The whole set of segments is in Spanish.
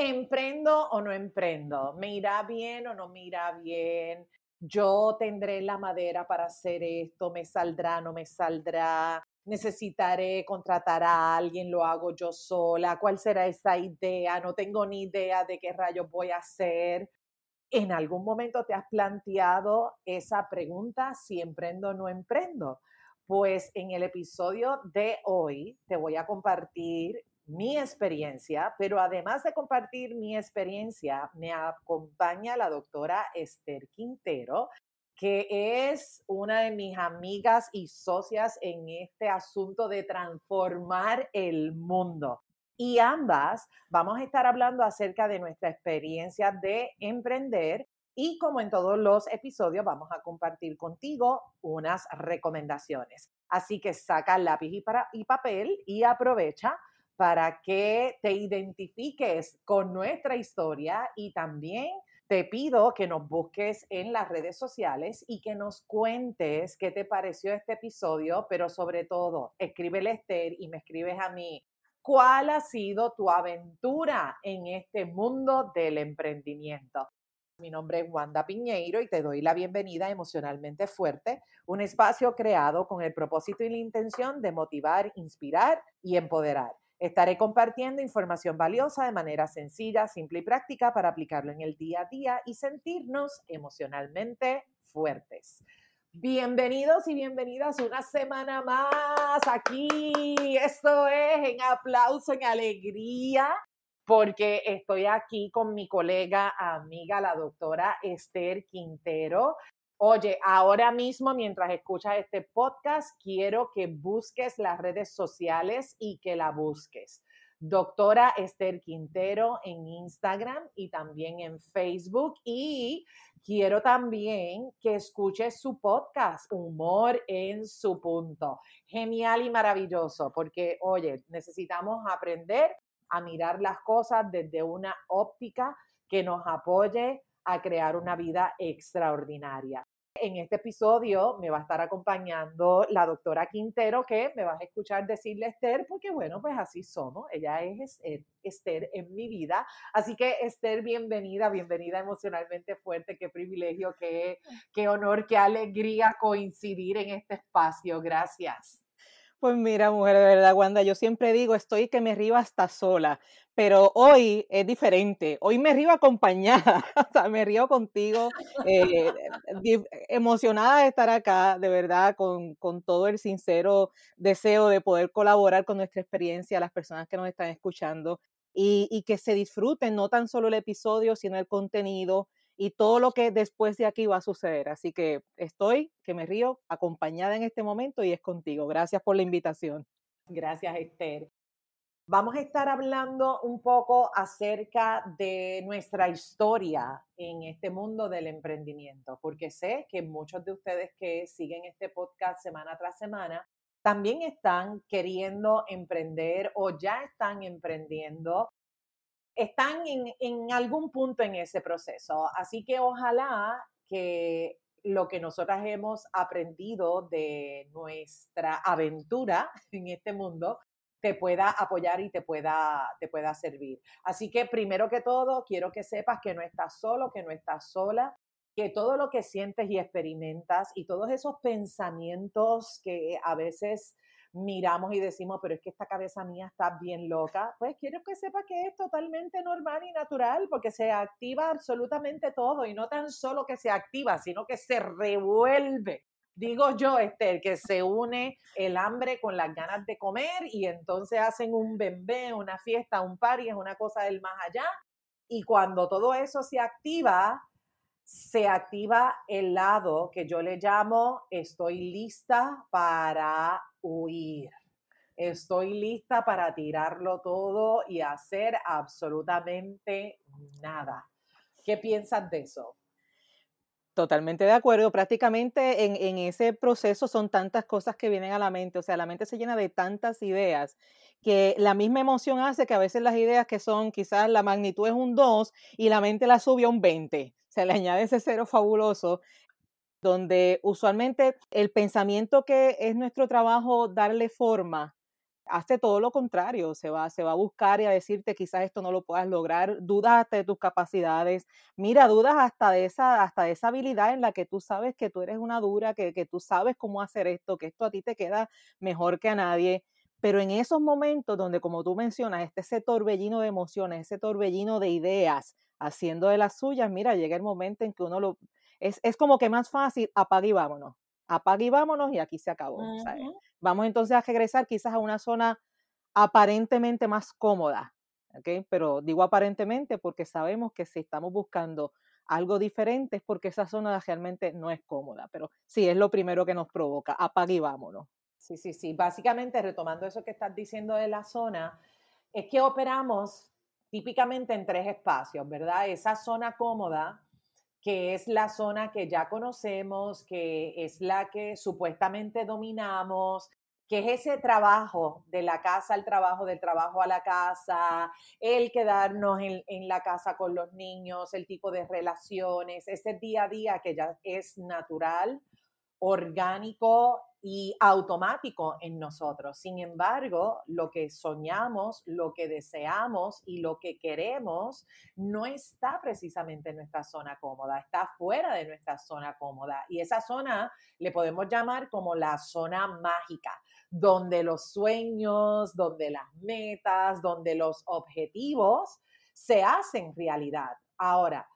¿Emprendo o no emprendo? ¿Me irá bien o no me irá bien? Yo tendré la madera para hacer esto, me saldrá, no me saldrá, necesitaré contratar a alguien, lo hago yo sola, ¿cuál será esa idea? No tengo ni idea de qué rayos voy a hacer. ¿En algún momento te has planteado esa pregunta si emprendo o no emprendo? Pues en el episodio de hoy te voy a compartir mi experiencia, pero además de compartir mi experiencia, me acompaña la doctora Esther Quintero, que es una de mis amigas y socias en este asunto de transformar el mundo. Y ambas vamos a estar hablando acerca de nuestra experiencia de emprender y como en todos los episodios vamos a compartir contigo unas recomendaciones. Así que saca lápiz y, y papel y aprovecha para que te identifiques con nuestra historia y también te pido que nos busques en las redes sociales y que nos cuentes qué te pareció este episodio, pero sobre todo, escríbele Esther y me escribes a mí. ¿Cuál ha sido tu aventura en este mundo del emprendimiento? Mi nombre es Wanda Piñeiro y te doy la bienvenida a Emocionalmente Fuerte, un espacio creado con el propósito y la intención de motivar, inspirar y empoderar. Estaré compartiendo información valiosa de manera sencilla, simple y práctica para aplicarlo en el día a día y sentirnos emocionalmente fuertes. Bienvenidos y bienvenidas una semana más aquí. Esto es en aplauso, en alegría, porque estoy aquí con mi colega, amiga, la doctora Esther Quintero. Oye, ahora mismo mientras escuchas este podcast, quiero que busques las redes sociales y que la busques. Doctora Esther Quintero en Instagram y también en Facebook. Y quiero también que escuches su podcast, Humor en su punto. Genial y maravilloso, porque, oye, necesitamos aprender a mirar las cosas desde una óptica que nos apoye a crear una vida extraordinaria. En este episodio me va a estar acompañando la doctora Quintero, que me vas a escuchar decirle Esther, porque bueno, pues así somos. Ella es Esther en mi vida. Así que Esther, bienvenida, bienvenida emocionalmente fuerte. Qué privilegio, qué, qué honor, qué alegría coincidir en este espacio. Gracias. Pues mira, mujer, de verdad, Wanda, yo siempre digo, estoy que me río hasta sola, pero hoy es diferente. Hoy me río acompañada, o me río contigo, eh, emocionada de estar acá, de verdad, con, con, todo el sincero deseo de poder colaborar con nuestra experiencia, las personas que nos están escuchando, y, y que se disfruten no tan solo el episodio, sino el contenido, y todo lo que después de aquí va a suceder. Así que estoy, que me río, acompañada en este momento y es contigo. Gracias por la invitación. Gracias, Esther. Vamos a estar hablando un poco acerca de nuestra historia en este mundo del emprendimiento, porque sé que muchos de ustedes que siguen este podcast semana tras semana también están queriendo emprender o ya están emprendiendo están en, algún punto en ese proceso. Así que ojalá que lo que nosotras hemos aprendido de nuestra aventura en este mundo te pueda apoyar y te pueda, te pueda servir. Así que primero que todo, quiero que sepas que no estás solo, que no estás sola, que todo lo que sientes y experimentas y todos esos pensamientos que a veces miramos y decimos, pero es que esta cabeza mía está bien loca, pues quiero que sepa que es totalmente normal y natural porque se activa absolutamente todo y no tan solo que se activa, sino que se revuelve. Digo yo, Esther, que se une el hambre con las ganas de comer y entonces hacen un bembé, una fiesta, un party, es una cosa del más allá. Y cuando todo eso se activa, se activa el lado que yo le llamo estoy lista para huir. Estoy lista para tirarlo todo y hacer absolutamente nada. ¿Qué piensas de eso? Totalmente de acuerdo. Prácticamente en, en, ese proceso son tantas cosas que vienen a la mente. O sea, la mente se llena de tantas ideas que la misma emoción hace que a veces las ideas que son quizás la magnitud es un 2 y la mente la sube a un 20. Se le añade ese cero fabuloso donde usualmente el pensamiento que es nuestro trabajo darle forma hace todo lo contrario, se va, se va a buscar y a decirte quizás esto no lo puedas lograr, dudas hasta de tus capacidades, mira, dudas hasta de esa, hasta de esa habilidad en la que tú sabes que tú eres una dura, que, que tú sabes cómo hacer esto, que esto a ti te queda mejor que a nadie. Pero en esos momentos donde, como tú mencionas, este ese torbellino de emociones, ese torbellino de ideas, haciendo de las suyas, mira, llega el momento en que uno lo... Es, es como que más fácil, apague y vámonos. Apague y vámonos y aquí se acabó. Vamos entonces a regresar quizás a una zona aparentemente más cómoda, ¿ok? Pero digo aparentemente porque sabemos que si estamos buscando algo diferente es porque esa zona realmente no es cómoda, pero sí es lo primero que nos provoca, apague y vámonos. Sí, sí, sí. Básicamente, retomando eso que estás diciendo de la zona, es que operamos típicamente en tres espacios, ¿verdad? Esa zona cómoda, que es la zona que ya conocemos, que es la que supuestamente dominamos, que es ese trabajo de la casa al trabajo, del trabajo a la casa, el quedarnos en, en, la casa con los niños, el tipo de relaciones, ese día a día que ya es natural, orgánico y automático en nosotros. Sin embargo, lo que soñamos, lo que deseamos y lo que queremos no está precisamente en nuestra zona cómoda, está fuera de nuestra zona cómoda. Y esa zona le podemos llamar como la zona mágica, donde los sueños, donde las metas, donde los objetivos se hacen realidad. Ahora,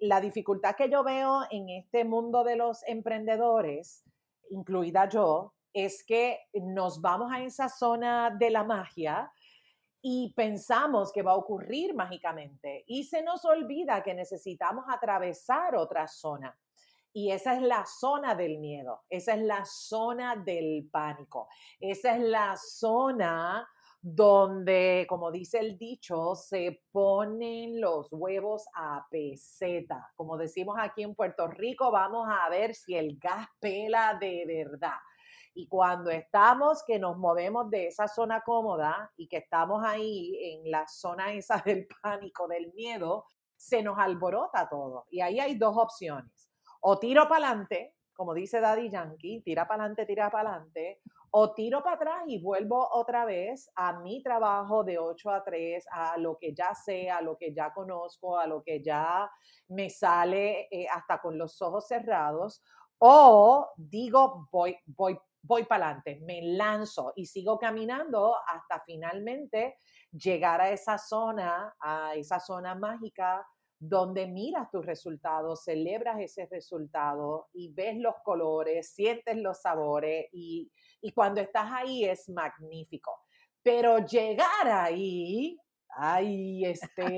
la dificultad que yo veo en este mundo de los emprendedores, incluida yo, es que nos vamos a esa zona de la magia y pensamos que va a ocurrir mágicamente y se nos olvida que necesitamos atravesar otra zona. Y esa es la zona del miedo, esa es la zona del pánico, esa es la zona donde, como dice el dicho, se ponen los huevos a peseta. Como decimos aquí en Puerto Rico, vamos a ver si el gas pela de verdad. Y cuando estamos, que nos movemos de esa zona cómoda y que estamos ahí en la zona esa del pánico, del miedo, se nos alborota todo. Y ahí hay dos opciones. O tiro para adelante, como dice Daddy Yankee, tira para adelante, tira para adelante, o tiro para atrás y vuelvo otra vez a mi trabajo de 8 a 3, a lo que ya sé, a lo que ya conozco, a lo que ya me sale eh, hasta con los ojos cerrados, o digo, voy, voy, voy para adelante, me lanzo y sigo caminando hasta finalmente llegar a esa zona, a esa zona mágica donde miras tus resultados, celebras ese resultado y ves los colores, sientes los sabores y, cuando estás ahí es magnífico. Pero llegar ahí, ay, Esther,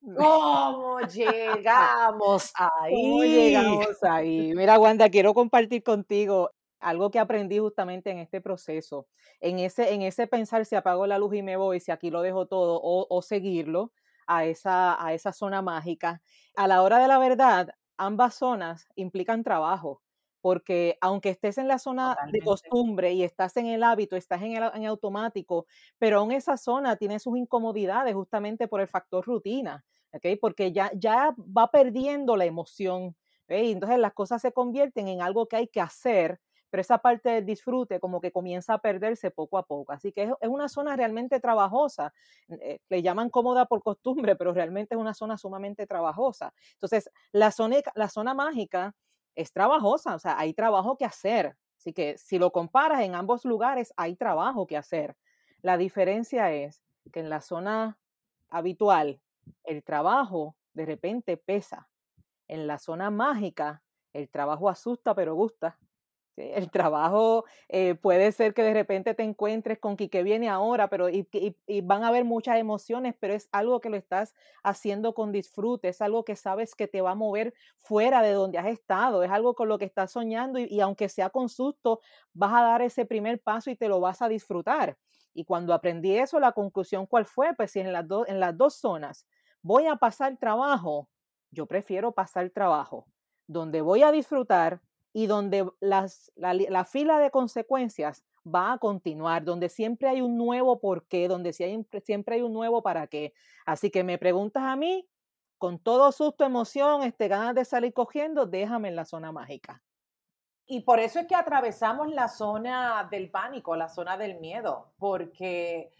¿cómo llegamos ahí? ¿Cómo llegamos ahí? Mira, Wanda, quiero compartir contigo algo que aprendí justamente en este proceso, en ese, en ese pensar si apago la luz y me voy, si aquí lo dejo todo o, o seguirlo, a esa, a esa zona mágica. A la hora de la verdad, ambas zonas implican trabajo, porque aunque estés en la zona de costumbre y estás en el hábito, estás en, el, en automático, pero aún esa zona tiene sus incomodidades justamente por el factor rutina, ¿okay? porque ya, ya va perdiendo la emoción. Entonces las cosas se convierten en algo que hay que hacer pero esa parte del disfrute como que comienza a perderse poco a poco. Así que es, una zona realmente trabajosa. Eh, le llaman cómoda por costumbre, pero realmente es una zona sumamente trabajosa. Entonces, la zona, la zona mágica es trabajosa, o sea, hay trabajo que hacer. Así que si lo comparas en ambos lugares, hay trabajo que hacer. La diferencia es que en la zona habitual, el trabajo de repente pesa. En la zona mágica, el trabajo asusta pero gusta. El trabajo eh, puede ser que de repente te encuentres con que, viene ahora, pero y, van a haber muchas emociones, pero es algo que lo estás haciendo con disfrute, es algo que sabes que te va a mover fuera de donde has estado, es algo con lo que estás soñando y, aunque sea con susto, vas a dar ese primer paso y te lo vas a disfrutar. Y cuando aprendí eso, la conclusión cuál fue, pues si en las, en las dos zonas voy a pasar trabajo, yo prefiero pasar trabajo, donde voy a disfrutar y donde las, la, fila de consecuencias va a continuar, donde siempre hay un nuevo por qué, donde siempre hay un nuevo para qué. Así que me preguntas a mí, con todo susto, emoción, este, ganas de salir cogiendo, déjame en la zona mágica. Y por eso es que atravesamos la zona del pánico, la zona del miedo, porque,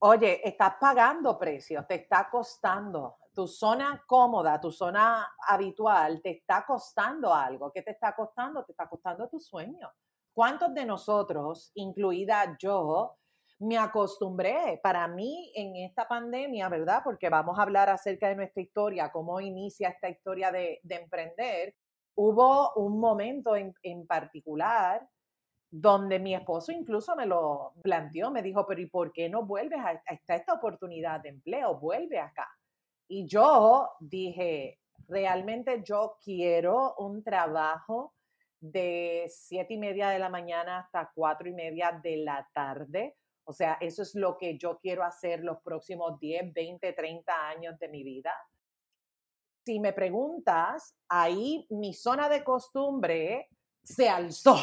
oye, estás pagando precios, te está costando. Tu zona cómoda, tu zona habitual, te está costando algo. ¿Qué te está costando? Te está costando tu sueño. ¿Cuántos de nosotros, incluida yo, me acostumbré. Para mí, en esta pandemia, ¿verdad? Porque vamos a hablar acerca de nuestra historia, cómo inicia esta historia de, emprender. Hubo un momento en, particular donde mi esposo incluso me lo planteó, me dijo, pero ¿y por qué no vuelves a, esta, esta oportunidad de empleo? Vuelve acá. Y yo dije, realmente yo quiero un trabajo de siete y media de la mañana hasta cuatro y media de la tarde o sea, eso es lo que yo quiero hacer los próximos 10, 20, 30 años de mi vida. Si me preguntas, ahí mi zona de costumbre se alzó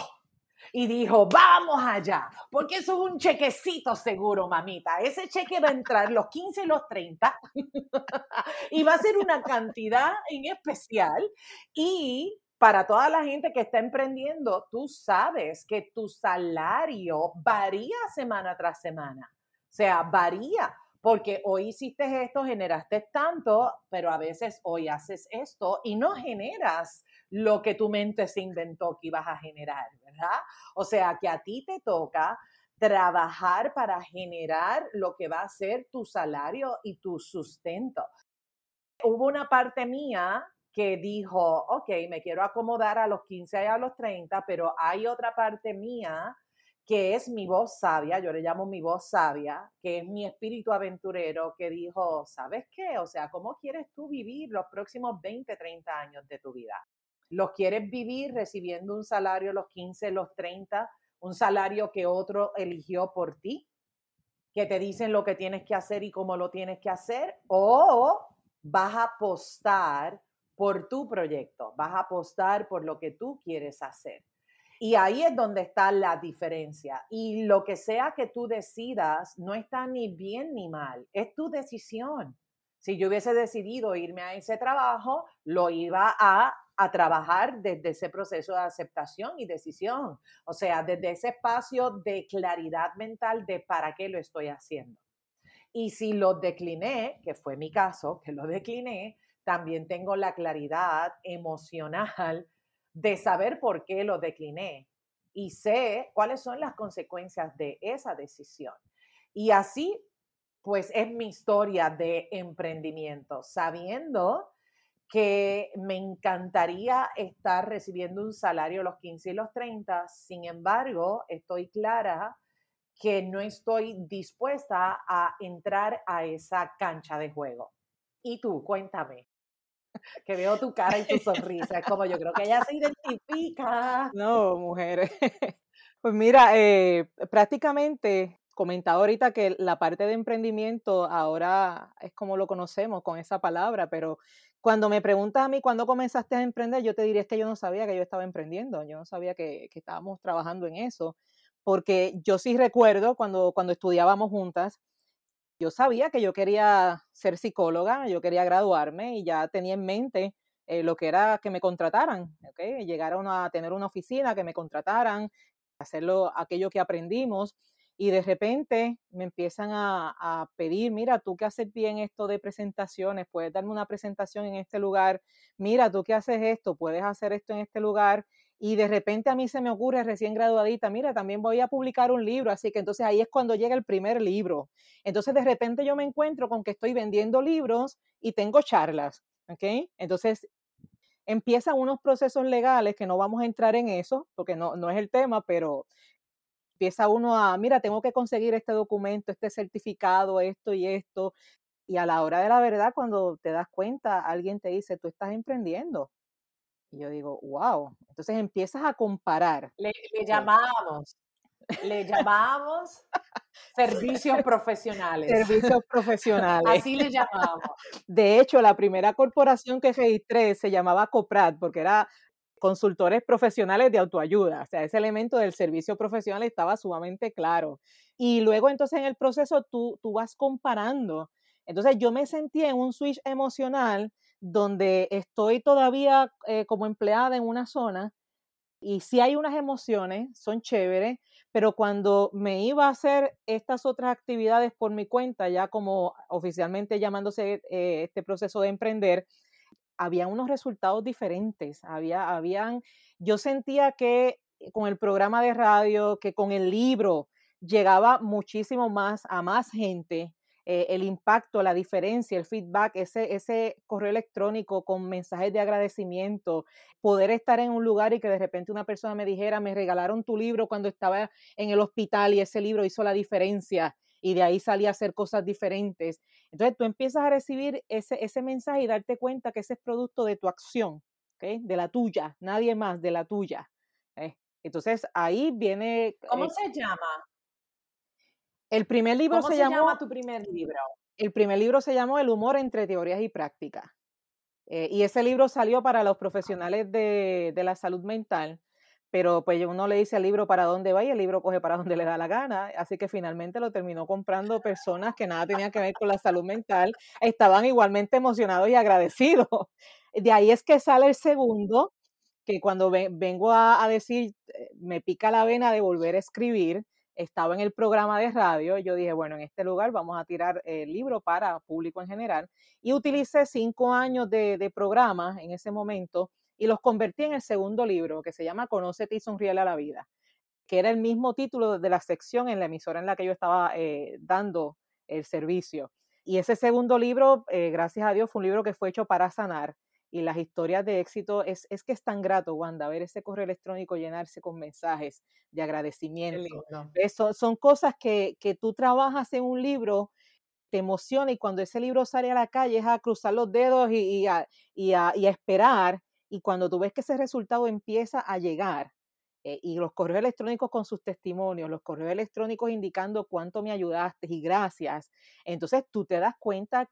y dijo, vamos allá, porque eso es un chequecito seguro, mamita. Ese cheque va a entrar los 15 y los 30 y va a ser una cantidad en especial y para toda la gente que está emprendiendo, tú sabes que tu salario varía semana tras semana. O sea, varía, porque hoy hiciste esto, generaste tanto, pero a veces hoy haces esto y no generas lo que tu mente se inventó que ibas a generar, ¿verdad? O sea, que a ti te toca trabajar para generar lo que va a ser tu salario y tu sustento. Hubo una parte mía que dijo, ok, me quiero acomodar a los 15 y a los 30, pero hay otra parte mía que es mi voz sabia, yo le llamo mi voz sabia, que es mi espíritu aventurero, que dijo, ¿sabes qué? O sea, ¿cómo quieres tú vivir los próximos 20, 30 años de tu vida? ¿Los quieres vivir recibiendo un salario los 15, los 30, un salario que otro eligió por ti? que te dicen lo que tienes que hacer y cómo lo tienes que hacer, o vas a apostar por tu proyecto, vas a apostar por lo que tú quieres hacer. Y ahí es donde está la diferencia. Y lo que sea que tú decidas no está ni bien ni mal, es tu decisión. Si yo hubiese decidido irme a ese trabajo, lo iba a, a trabajar desde ese proceso de aceptación y decisión. O sea, desde ese espacio de claridad mental de para qué lo estoy haciendo. Y si lo decliné, que fue mi caso, que lo decliné, también tengo la claridad emocional de saber por qué lo decliné y sé cuáles son las consecuencias de esa decisión. Y así, pues es mi historia de emprendimiento, sabiendo que me encantaría estar recibiendo un salario los 15 y los 30, sin embargo, estoy clara que no estoy dispuesta a entrar a esa cancha de juego. Y tú, cuéntame que veo tu cara y tu sonrisa. Es como yo creo que ella se identifica. No, mujeres. Pues mira, eh, prácticamente comentaba ahorita que la parte de emprendimiento ahora es como lo conocemos con esa palabra, pero cuando me preguntas a mí cuándo comenzaste a emprender, yo te diría que yo no sabía que yo estaba emprendiendo, yo no sabía que, que estábamos trabajando en eso, porque yo sí recuerdo cuando, cuando estudiábamos juntas, yo sabía que yo quería ser psicóloga, yo quería graduarme y ya tenía en mente eh, lo que era que me contrataran, ¿okay? llegar a, tener una oficina, que me contrataran, hacerlo aquello que aprendimos y de repente me empiezan a, a, pedir, mira, tú que haces bien esto de presentaciones, puedes darme una presentación en este lugar, mira, tú que haces esto, puedes hacer esto en este lugar y de repente a mí se me ocurre recién graduadita, mira, también voy a publicar un libro, así que entonces ahí es cuando llega el primer libro. Entonces de repente yo me encuentro con que estoy vendiendo libros y tengo charlas, ¿ok? Entonces empiezan unos procesos legales que no vamos a entrar en eso, porque no, no es el tema, pero empieza uno a, mira, tengo que conseguir este documento, este certificado, esto y esto. Y a la hora de la verdad, cuando te das cuenta, alguien te dice, tú estás emprendiendo. Y yo digo, wow. Entonces empiezas a comparar. Le, llamamos, le llamamos servicios profesionales. Servicios profesionales. Así le llamamos. De hecho, la primera corporación que registré se llamaba COPRAT porque era consultores profesionales de autoayuda. O sea, ese elemento del servicio profesional estaba sumamente claro. Y luego entonces en el proceso tú, tú vas comparando. Entonces yo me sentí en un switch emocional donde estoy todavía eh, como empleada en una zona Y sí hay unas emociones, son chéveres, pero cuando me iba a hacer estas otras actividades por mi cuenta, ya como oficialmente llamándose eh, este proceso de emprender, había unos resultados diferentes. Había, habían, yo sentía que con el programa de radio, que con el libro, llegaba muchísimo más a más gente. Eh, el impacto, la diferencia, el feedback, ese, ese correo electrónico con mensajes de agradecimiento, poder estar en un lugar y que de repente una persona me dijera, me regalaron tu libro cuando estaba en el hospital y ese libro hizo la diferencia y de ahí salí a hacer cosas diferentes. Entonces tú empiezas a recibir ese, ese mensaje y darte cuenta que ese es producto de tu acción, de la tuya, nadie más, de la tuya. ¿eh? Entonces ahí viene... ¿Cómo se llama? El primer libro ¿Cómo se, llama tu primer libro? El primer libro se llamó El humor entre teorías y prácticas. Eh, y ese libro salió para los profesionales de, de, la salud mental, pero pues uno le dice al libro para dónde va y el libro coge para donde le da la gana, así que finalmente lo terminó comprando personas que nada tenían que ver con la salud mental, estaban igualmente emocionados y agradecidos. De ahí es que sale el segundo, que cuando vengo a, decir, eh, me pica la vena de volver a escribir, estaba en el programa de radio, yo dije, bueno, en este lugar vamos a tirar el libro para público en general y utilicé cinco años de, programa en ese momento y los convertí en el segundo libro que se llama Conócete y sonríe a la vida, que era el mismo título de la sección en la emisora en la que yo estaba eh, dando el servicio. Y ese segundo libro, eh, gracias a Dios, fue un libro que fue hecho para sanar y las historias de éxito, es, es que es tan grato, Wanda, ver ese correo electrónico llenarse con mensajes de agradecimiento. Eso, son cosas que, que tú trabajas en un libro te emociona y cuando ese libro sale a la calle es a cruzar los dedos y, y, a, y, a, y, a, esperar y cuando tú ves que ese resultado empieza a llegar eh, y los correos electrónicos con sus testimonios, los correos electrónicos indicando cuánto me ayudaste y gracias, entonces tú te das cuenta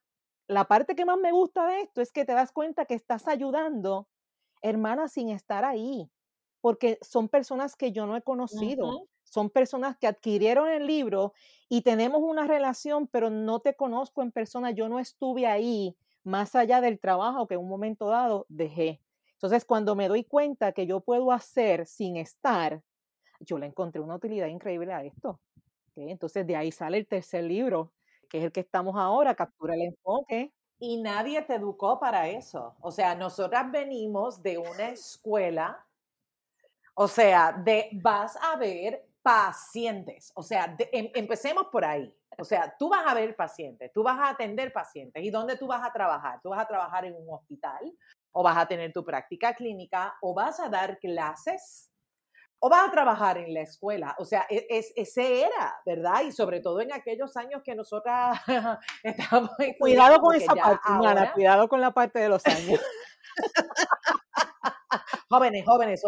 la parte que más me gusta de esto es que te das cuenta que estás ayudando, hermana, sin estar ahí, porque son personas que yo no he conocido, son personas que adquirieron el libro y tenemos una relación, pero no te conozco en persona, yo no estuve ahí más allá del trabajo que en un momento dado dejé. Entonces, cuando me doy cuenta que yo puedo hacer sin estar, yo le encontré una utilidad increíble a esto. Entonces, de ahí sale el tercer libro, que es el que estamos ahora, captura el enfoque. Y nadie te educó para eso. O sea, nosotras venimos de una escuela, o sea, de vas a ver pacientes. O sea, em, empecemos por ahí. O sea, tú vas a ver pacientes, tú vas a atender pacientes. ¿Y dónde tú vas a trabajar? Tú vas a trabajar en un hospital o vas a tener tu práctica clínica o vas a dar clases o vas a trabajar en la escuela. O sea, e, es, ese era, ¿verdad? Y sobre todo en aquellos años que nosotras estábamos... Cuidado con esa parte, cuidado con la parte de los años. jóvenes, jóvenes,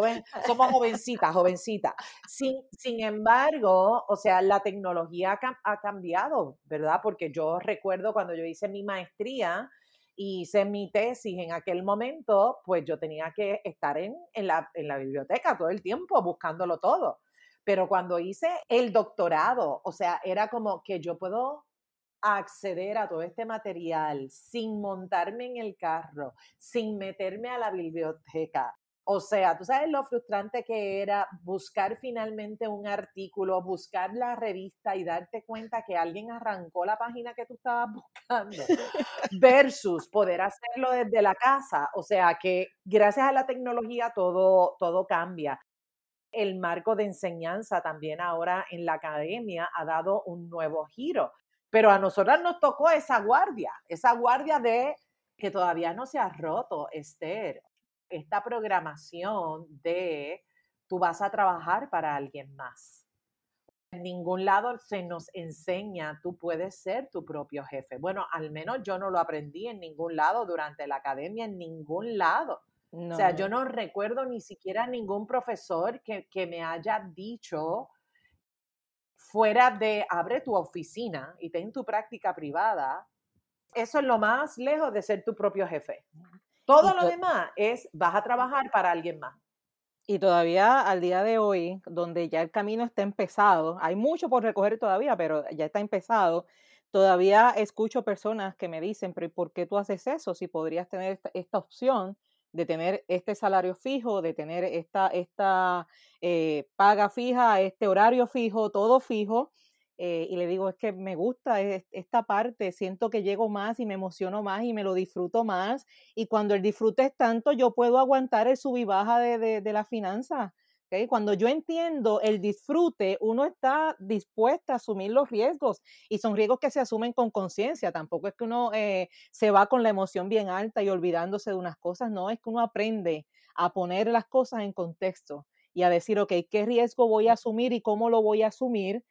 somos jovencitas, jovencitas. Sin, sin embargo, o sea, la tecnología ha cambiado, ¿verdad? Porque yo recuerdo cuando yo hice mi maestría, hice mi tesis en aquel momento, pues yo tenía que estar en, la, en la biblioteca todo el tiempo buscándolo todo. Pero cuando hice el doctorado, o sea, era como que yo puedo acceder a todo este material sin montarme en el carro, sin meterme a la biblioteca, o sea, tú sabes lo frustrante que era buscar finalmente un artículo, buscar la revista y darte cuenta que alguien arrancó la página que tú estabas buscando, versus poder hacerlo desde la casa. O sea, que gracias a la tecnología todo, todo cambia. El marco de enseñanza también ahora en la academia ha dado un nuevo giro. Pero a nosotras nos tocó esa guardia, esa guardia de que todavía no se ha roto, Esther esta programación de tú vas a trabajar para alguien más. En ningún lado se nos enseña, tú puedes ser tu propio jefe. Bueno, al menos yo no lo aprendí en ningún lado durante la academia, en ningún lado. O sea, yo no recuerdo ni siquiera ningún profesor que, que me haya dicho fuera de abre tu oficina y ten tu práctica privada. Eso es lo más lejos de ser tu propio jefe. Todo lo demás es, vas a trabajar para alguien más. Y todavía al día de hoy, donde ya el camino está empezado, hay mucho por recoger todavía, pero ya está empezado, todavía escucho personas que me dicen, pero ¿por qué tú haces eso? Si podrías tener esta, opción de tener este salario fijo, de tener esta, esta eh, paga fija, este horario fijo, todo fijo. Eh, y le digo, es que me gusta esta parte, siento que llego más y me emociono más y me lo disfruto más. Y cuando el disfrute es tanto, yo puedo aguantar el sub y baja de, de, de la finanza. Cuando yo entiendo el disfrute, uno está dispuesta a asumir los riesgos y son riesgos que se asumen con conciencia. Tampoco es que uno eh, se va con la emoción bien alta y olvidándose de unas cosas, no, es que uno aprende a poner las cosas en contexto y a decir, ok, ¿qué riesgo voy a asumir y cómo lo voy a asumir?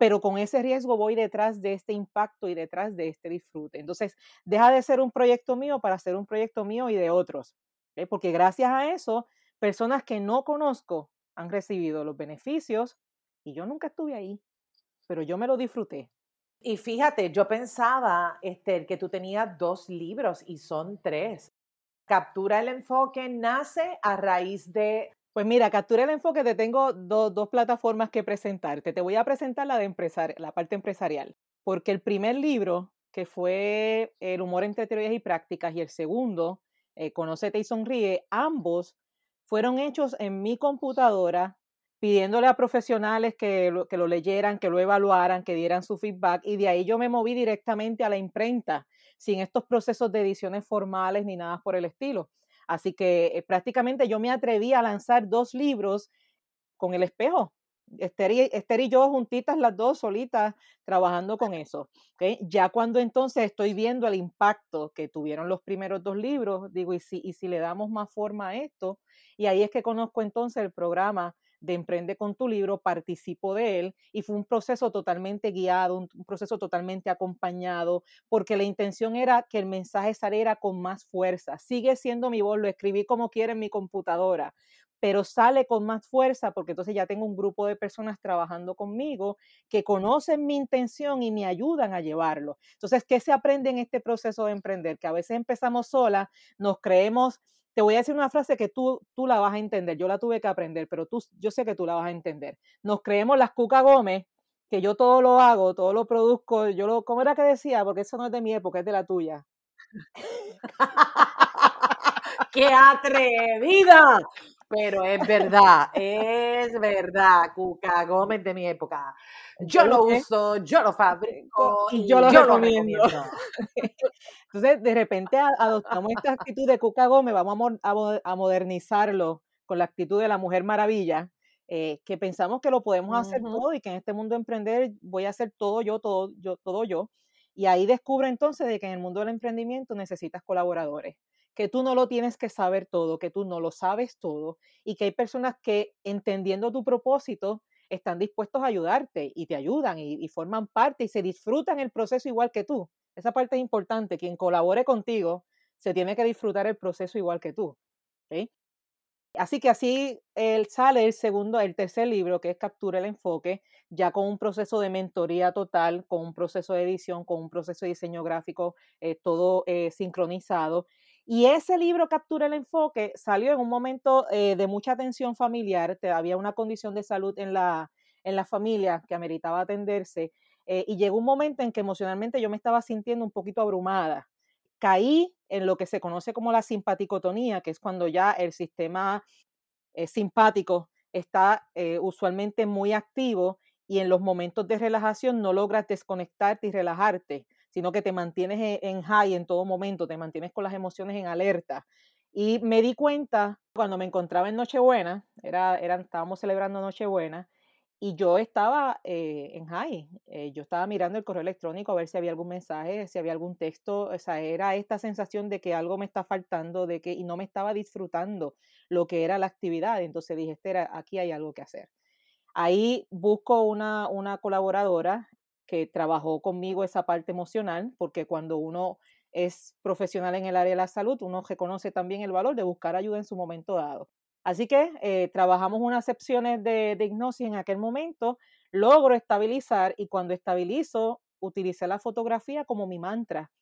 Pero con ese riesgo voy detrás de este impacto y detrás de este disfrute. Entonces, deja de ser un proyecto mío para ser un proyecto mío y de otros. Porque gracias a eso, personas que no conozco han recibido los beneficios y yo nunca estuve ahí, pero yo me lo disfruté. Y fíjate, yo pensaba, Esther, que tú tenías dos libros y son tres. Captura el enfoque nace a raíz de... Pues mira, Captura el enfoque, te tengo dos plataformas que presentarte. Te voy a presentar la, de empresar, la parte empresarial, porque el primer libro, que fue El humor entre teorías y prácticas, y el segundo, eh, y sonríe, ambos fueron hechos en mi computadora pidiéndole a profesionales que lo, que lo leyeran, que lo evaluaran, que dieran su feedback y de ahí yo me moví directamente a la imprenta sin estos procesos de ediciones formales ni nada por el estilo. Así que eh, prácticamente yo me atreví a lanzar dos libros con el espejo, Esther y, yo juntitas las dos solitas trabajando con eso. Ya cuando entonces estoy viendo el impacto que tuvieron los primeros dos libros, digo, ¿y si, y si le damos más forma a esto? Y ahí es que conozco entonces el programa de Emprende con tu libro, participo de él y fue un proceso totalmente guiado, un, un, proceso totalmente acompañado, porque la intención era que el mensaje saliera con más fuerza. Sigue siendo mi voz, lo escribí como quiera en mi computadora, pero sale con más fuerza porque entonces ya tengo un grupo de personas trabajando conmigo que conocen mi intención y me ayudan a llevarlo. Entonces, ¿qué se aprende en este proceso de emprender? Que a veces empezamos sola, nos creemos, te voy a decir una frase que tú, tú la vas a entender, yo la tuve que aprender, pero tú, yo sé que tú la vas a entender. Nos creemos las Cuca Gómez, que yo todo lo hago, todo lo produzco, yo lo, ¿cómo era que decía? Porque eso no es de mi época, es de la tuya. ¡Qué atrevida! Pero es verdad, es verdad, Cuca Gómez de mi época. Yo lo uso, yo lo fabrico y yo lo, recomiendo. Entonces, de repente adoptamos esta actitud de Cuca Gómez, vamos a, modernizarlo con la actitud de la Mujer Maravilla, eh, que pensamos que lo podemos hacer todo y que en este mundo emprender voy a hacer todo yo, todo yo, todo yo. Y ahí descubre entonces de que en el mundo del emprendimiento necesitas colaboradores que tú no lo tienes que saber todo, que tú no lo sabes todo y que hay personas que entendiendo tu propósito están dispuestos a ayudarte y te ayudan y, forman parte y se disfrutan el proceso igual que tú. Esa parte es importante. Quien colabore contigo se tiene que disfrutar el proceso igual que tú. Así que así él sale el segundo, el tercer libro, que es Captura el Enfoque, ya con un proceso de mentoría total, con un proceso de edición, con un proceso de diseño gráfico, eh, todo eh, sincronizado. Y ese libro, Captura el Enfoque, salió en un momento eh, de mucha tensión familiar, había una condición de salud en la, en la familia que ameritaba atenderse, eh, y llegó un momento en que emocionalmente yo me estaba sintiendo un poquito abrumada. Caí en lo que se conoce como la simpaticotonía, que es cuando ya el sistema eh, simpático está usualmente muy activo y en los momentos de relajación no logras desconectarte y relajarte sino que te mantienes e, en high en todo momento, te mantienes con las emociones en alerta. Y me di cuenta cuando me encontraba en Nochebuena, era, estábamos celebrando Nochebuena, y yo estaba eh, en high, eh, yo estaba mirando el correo electrónico a ver si había algún mensaje, si había algún texto, o sea, era esta sensación de que algo me está faltando, de que y no me estaba disfrutando lo que era la actividad, entonces dije, Esther, aquí hay algo que hacer. Ahí busco una, una colaboradora que trabajó conmigo esa parte emocional, porque cuando uno es profesional en el área de la salud, uno reconoce también el valor de buscar ayuda en su momento dado. Así que eh, trabajamos unas secciones de, de hipnosis en aquel momento, logro estabilizar y cuando estabilizo, utilicé la fotografía como mi mantra.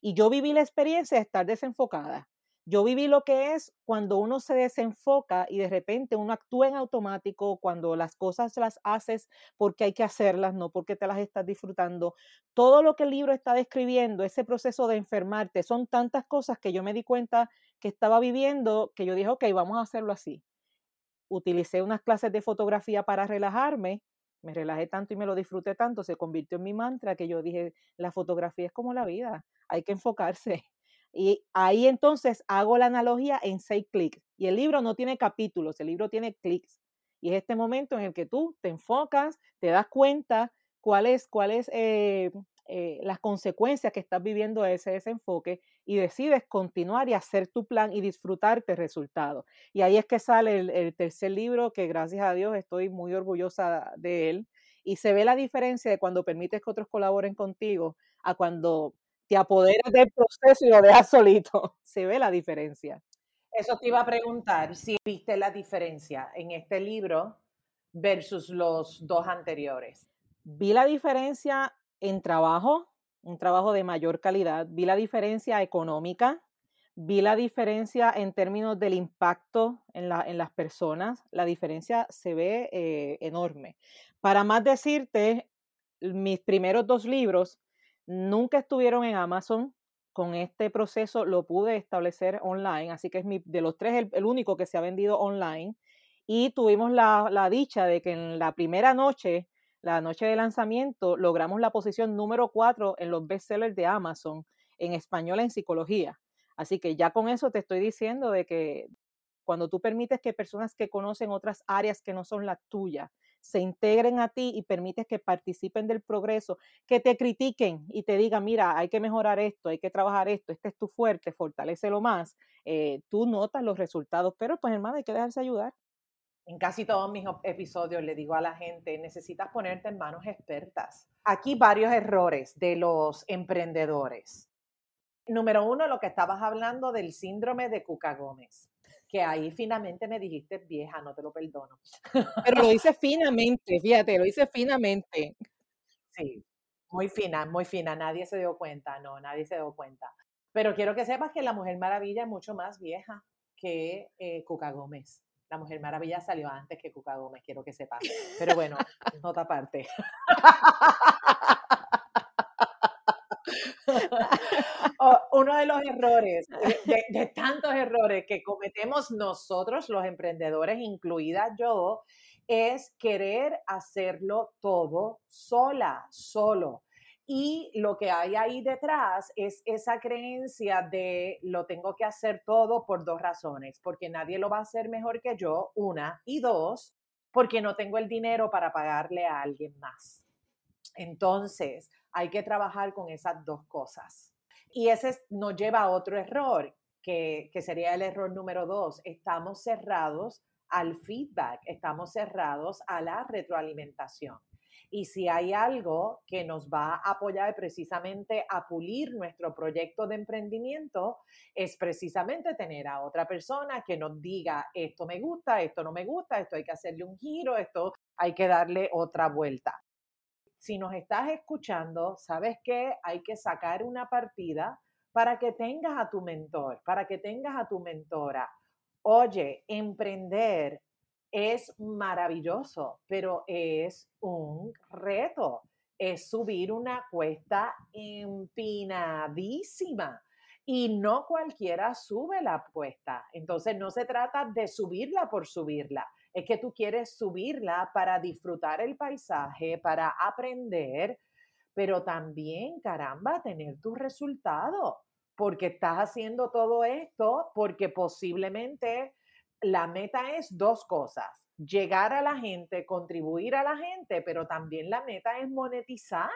Y yo viví la experiencia de estar desenfocada, Yo viví lo que es cuando uno se desenfoca y de repente uno actúa en automático, cuando las cosas las haces porque hay que hacerlas, no porque te las estás disfrutando. Todo lo que el libro está describiendo, ese proceso de enfermarte, son tantas cosas que yo me di cuenta que estaba viviendo que yo dije, ok, vamos a hacerlo así. Utilicé unas clases de fotografía para relajarme, me relajé tanto y me lo disfruté tanto, se convirtió en mi mantra que yo dije, la fotografía es como la vida, hay que enfocarse y ahí entonces hago la analogía en seis clics. Y el libro no tiene capítulos, el libro tiene clics. Y es este momento en el que tú te enfocas, te das cuenta cuáles cuáles eh, eh, las consecuencias que estás viviendo ese desenfoque y decides continuar y hacer tu plan y disfrutarte el resultado. Y ahí es que sale el, el tercer libro, que gracias a Dios estoy muy orgullosa de él. Y se ve la diferencia de cuando permites que otros colaboren contigo a cuando te apoderas del proceso y lo dejas solito. Se ve la diferencia. Eso te iba a preguntar, si viste la diferencia en este libro versus los dos anteriores. Vi la diferencia en trabajo, un trabajo de mayor calidad, vi la diferencia económica, vi la diferencia en términos del impacto en, las personas, la diferencia se ve eh, enorme. Para más decirte, mis primeros dos libros Nunca estuvieron en Amazon. Con este proceso lo pude establecer online, así que es mi, de los tres el, único que se ha vendido online. Y tuvimos la, la dicha de que en la primera noche, la noche de lanzamiento, logramos la posición número cuatro en los bestsellers de Amazon en español en psicología. Así que ya con eso te estoy diciendo de que cuando tú permites que personas que conocen otras áreas que no son las tuyas se integren a ti y permites que participen del progreso, que te critiquen y te digan, mira, hay que mejorar esto, hay que trabajar esto, este es tu fuerte, fortalecelo más, eh, tú notas los resultados, pero pues hermano, hay que dejarse ayudar. En casi todos mis episodios le digo a la gente, necesitas ponerte en manos expertas. Aquí varios errores de los emprendedores. Número uno, lo que estabas hablando del síndrome de Cuca Gómez que ahí finalmente me dijiste vieja, no te lo perdono. Pero lo hice finamente, fíjate, lo hice finamente. Sí, muy fina, muy fina, nadie se dio cuenta, no, nadie se dio cuenta. Pero quiero que sepas que la Mujer Maravilla es mucho más vieja que eh, Cuca Gómez. La Mujer Maravilla salió antes que Cuca Gómez, quiero que sepas. Pero bueno, nota parte. uno de los errores, de, tantos errores que cometemos nosotros los emprendedores, incluida yo, es querer hacerlo todo sola, solo. Y lo que hay ahí detrás es esa creencia de lo tengo que hacer todo por dos razones, porque nadie lo va a hacer mejor que yo, una, y dos, porque no tengo el dinero para pagarle a alguien más. Entonces, hay que trabajar con esas dos cosas. Y ese nos lleva a otro error, que, sería el error número dos. Estamos cerrados al feedback, estamos cerrados a la retroalimentación. Y si hay algo que nos va a apoyar precisamente a pulir nuestro proyecto de emprendimiento, es precisamente tener a otra persona que nos diga, esto me gusta, esto no me gusta, esto hay que hacerle un giro, esto hay que darle otra vuelta si nos estás escuchando, sabes que hay que sacar una partida para que tengas a tu mentor, para que tengas a tu mentora. Oye, emprender es maravilloso, pero es un reto. Es subir una cuesta empinadísima y no cualquiera sube la cuesta. Entonces no se trata de subirla por subirla, es que tú quieres subirla para disfrutar el paisaje, para aprender, pero también, caramba, tener tu resultado, porque estás haciendo todo esto, porque posiblemente la meta es dos cosas, llegar a la gente, contribuir a la gente, pero también la meta es monetizar.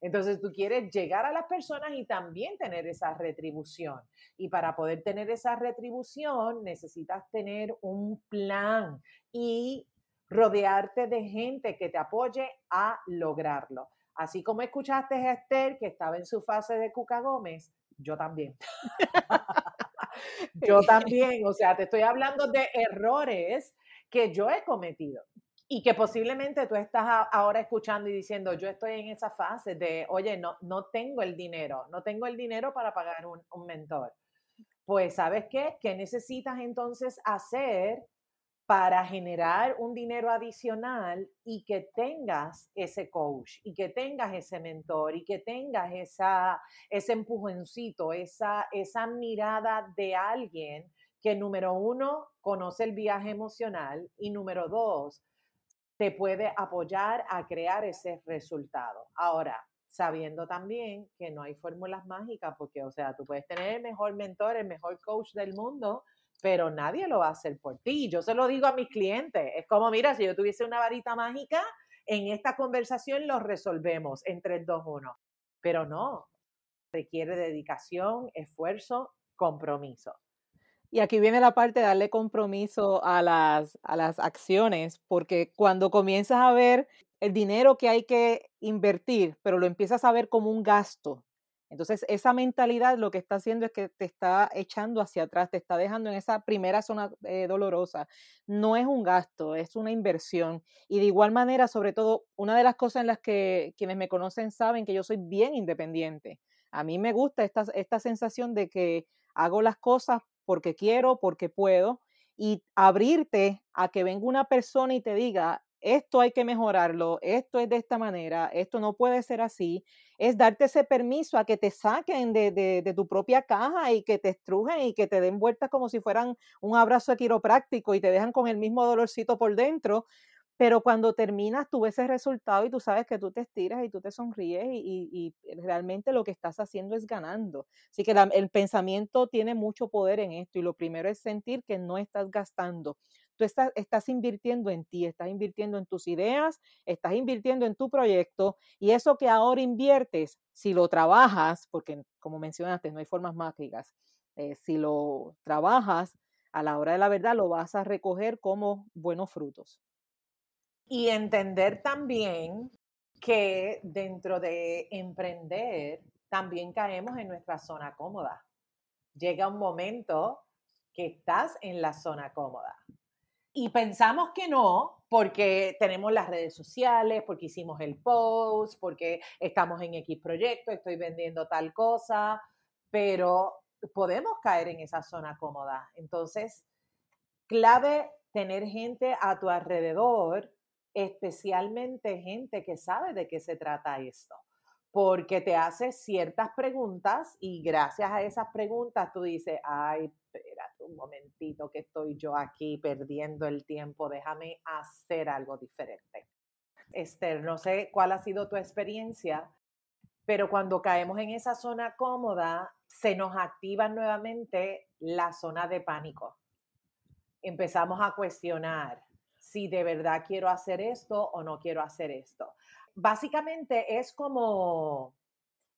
Entonces tú quieres llegar a las personas y también tener esa retribución. Y para poder tener esa retribución necesitas tener un plan y rodearte de gente que te apoye a lograrlo. Así como escuchaste a Esther, que estaba en su fase de Cuca Gómez, yo también. yo también, o sea, te estoy hablando de errores que yo he cometido y que posiblemente tú estás ahora escuchando y diciendo, yo estoy en esa fase de, oye, no, no tengo el dinero, no tengo el dinero para pagar un, mentor. pues ¿sabes qué? ¿Qué necesitas entonces hacer para generar un dinero adicional y que tengas ese coach y que tengas ese mentor y que tengas esa, ese empujoncito, esa, esa mirada de alguien que número uno conoce el viaje emocional y número dos te puede apoyar a crear ese resultado. Ahora, sabiendo también que no hay fórmulas mágicas, porque, o sea, tú puedes tener el mejor mentor, el mejor coach del mundo, pero nadie lo va a hacer por ti. Yo se lo digo a mis clientes. Es como, mira, si yo tuviese una varita mágica, en esta conversación lo resolvemos en 3, 2, 1. Pero no, requiere dedicación, esfuerzo, compromiso. Y aquí viene la parte de darle compromiso a las, a las acciones, porque cuando comienzas a ver el dinero que hay que invertir, pero lo empiezas a ver como un gasto, entonces, esa mentalidad lo que está haciendo es que te está echando hacia atrás, te está dejando en esa primera zona eh, dolorosa. No es un gasto, es una inversión. Y de igual manera, sobre todo, una de las cosas en las que quienes me conocen saben que yo soy bien independiente. A mí me gusta esta, esta sensación de que hago las cosas porque quiero, porque puedo, y abrirte a que venga una persona y te diga, esto hay que mejorarlo, esto es de esta manera, esto no puede ser así, es darte ese permiso a que te saquen de, tu propia caja y que te estrujen y que te den vueltas como si fueran un abrazo quiropráctico y te dejan con el mismo dolorcito por dentro, pero cuando terminas tú ves ese resultado y tú sabes que tú te estiras y tú te sonríes y, realmente lo que estás haciendo es ganando. Así que el pensamiento tiene mucho poder en esto y lo primero es sentir que no estás gastando. Tú estás, invirtiendo en ti, estás invirtiendo en tus ideas, estás invirtiendo en tu proyecto y eso que ahora inviertes, si lo trabajas, porque como mencionaste, no hay formas mágicas, eh, si lo trabajas, a la hora de la verdad lo vas a recoger como buenos frutos. Y entender también que dentro de emprender también caemos en nuestra zona cómoda. Llega un momento que estás en la zona cómoda. Y pensamos que no, porque tenemos las redes sociales, porque hicimos el post, porque estamos en X proyecto, estoy vendiendo tal cosa, pero podemos caer en esa zona cómoda. Entonces, clave tener gente a tu alrededor especialmente gente que sabe de qué se trata esto, porque te hace ciertas preguntas y gracias a esas preguntas tú dices, ay, espérate un momentito que estoy yo aquí perdiendo el tiempo, déjame hacer algo diferente. Esther, no sé cuál ha sido tu experiencia, pero cuando caemos en esa zona cómoda, se nos activa nuevamente la zona de pánico. Empezamos a cuestionar, si de verdad quiero hacer esto o no quiero hacer esto. Básicamente es como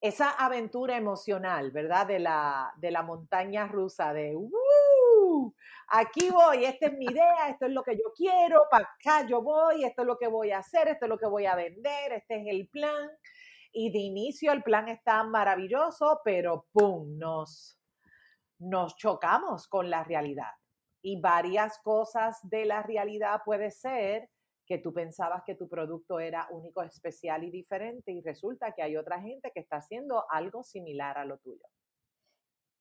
esa aventura emocional, ¿verdad? De la, de la montaña rusa, de ¡Uh! aquí voy, esta es mi idea, esto es lo que yo quiero, para acá yo voy, esto es lo que voy a hacer, esto es lo que voy a vender, este es el plan. Y de inicio el plan está maravilloso, pero ¡pum! Nos, nos chocamos con la realidad y varias cosas de la realidad puede ser que tú pensabas que tu producto era único, especial y diferente y resulta que hay otra gente que está haciendo algo similar a lo tuyo.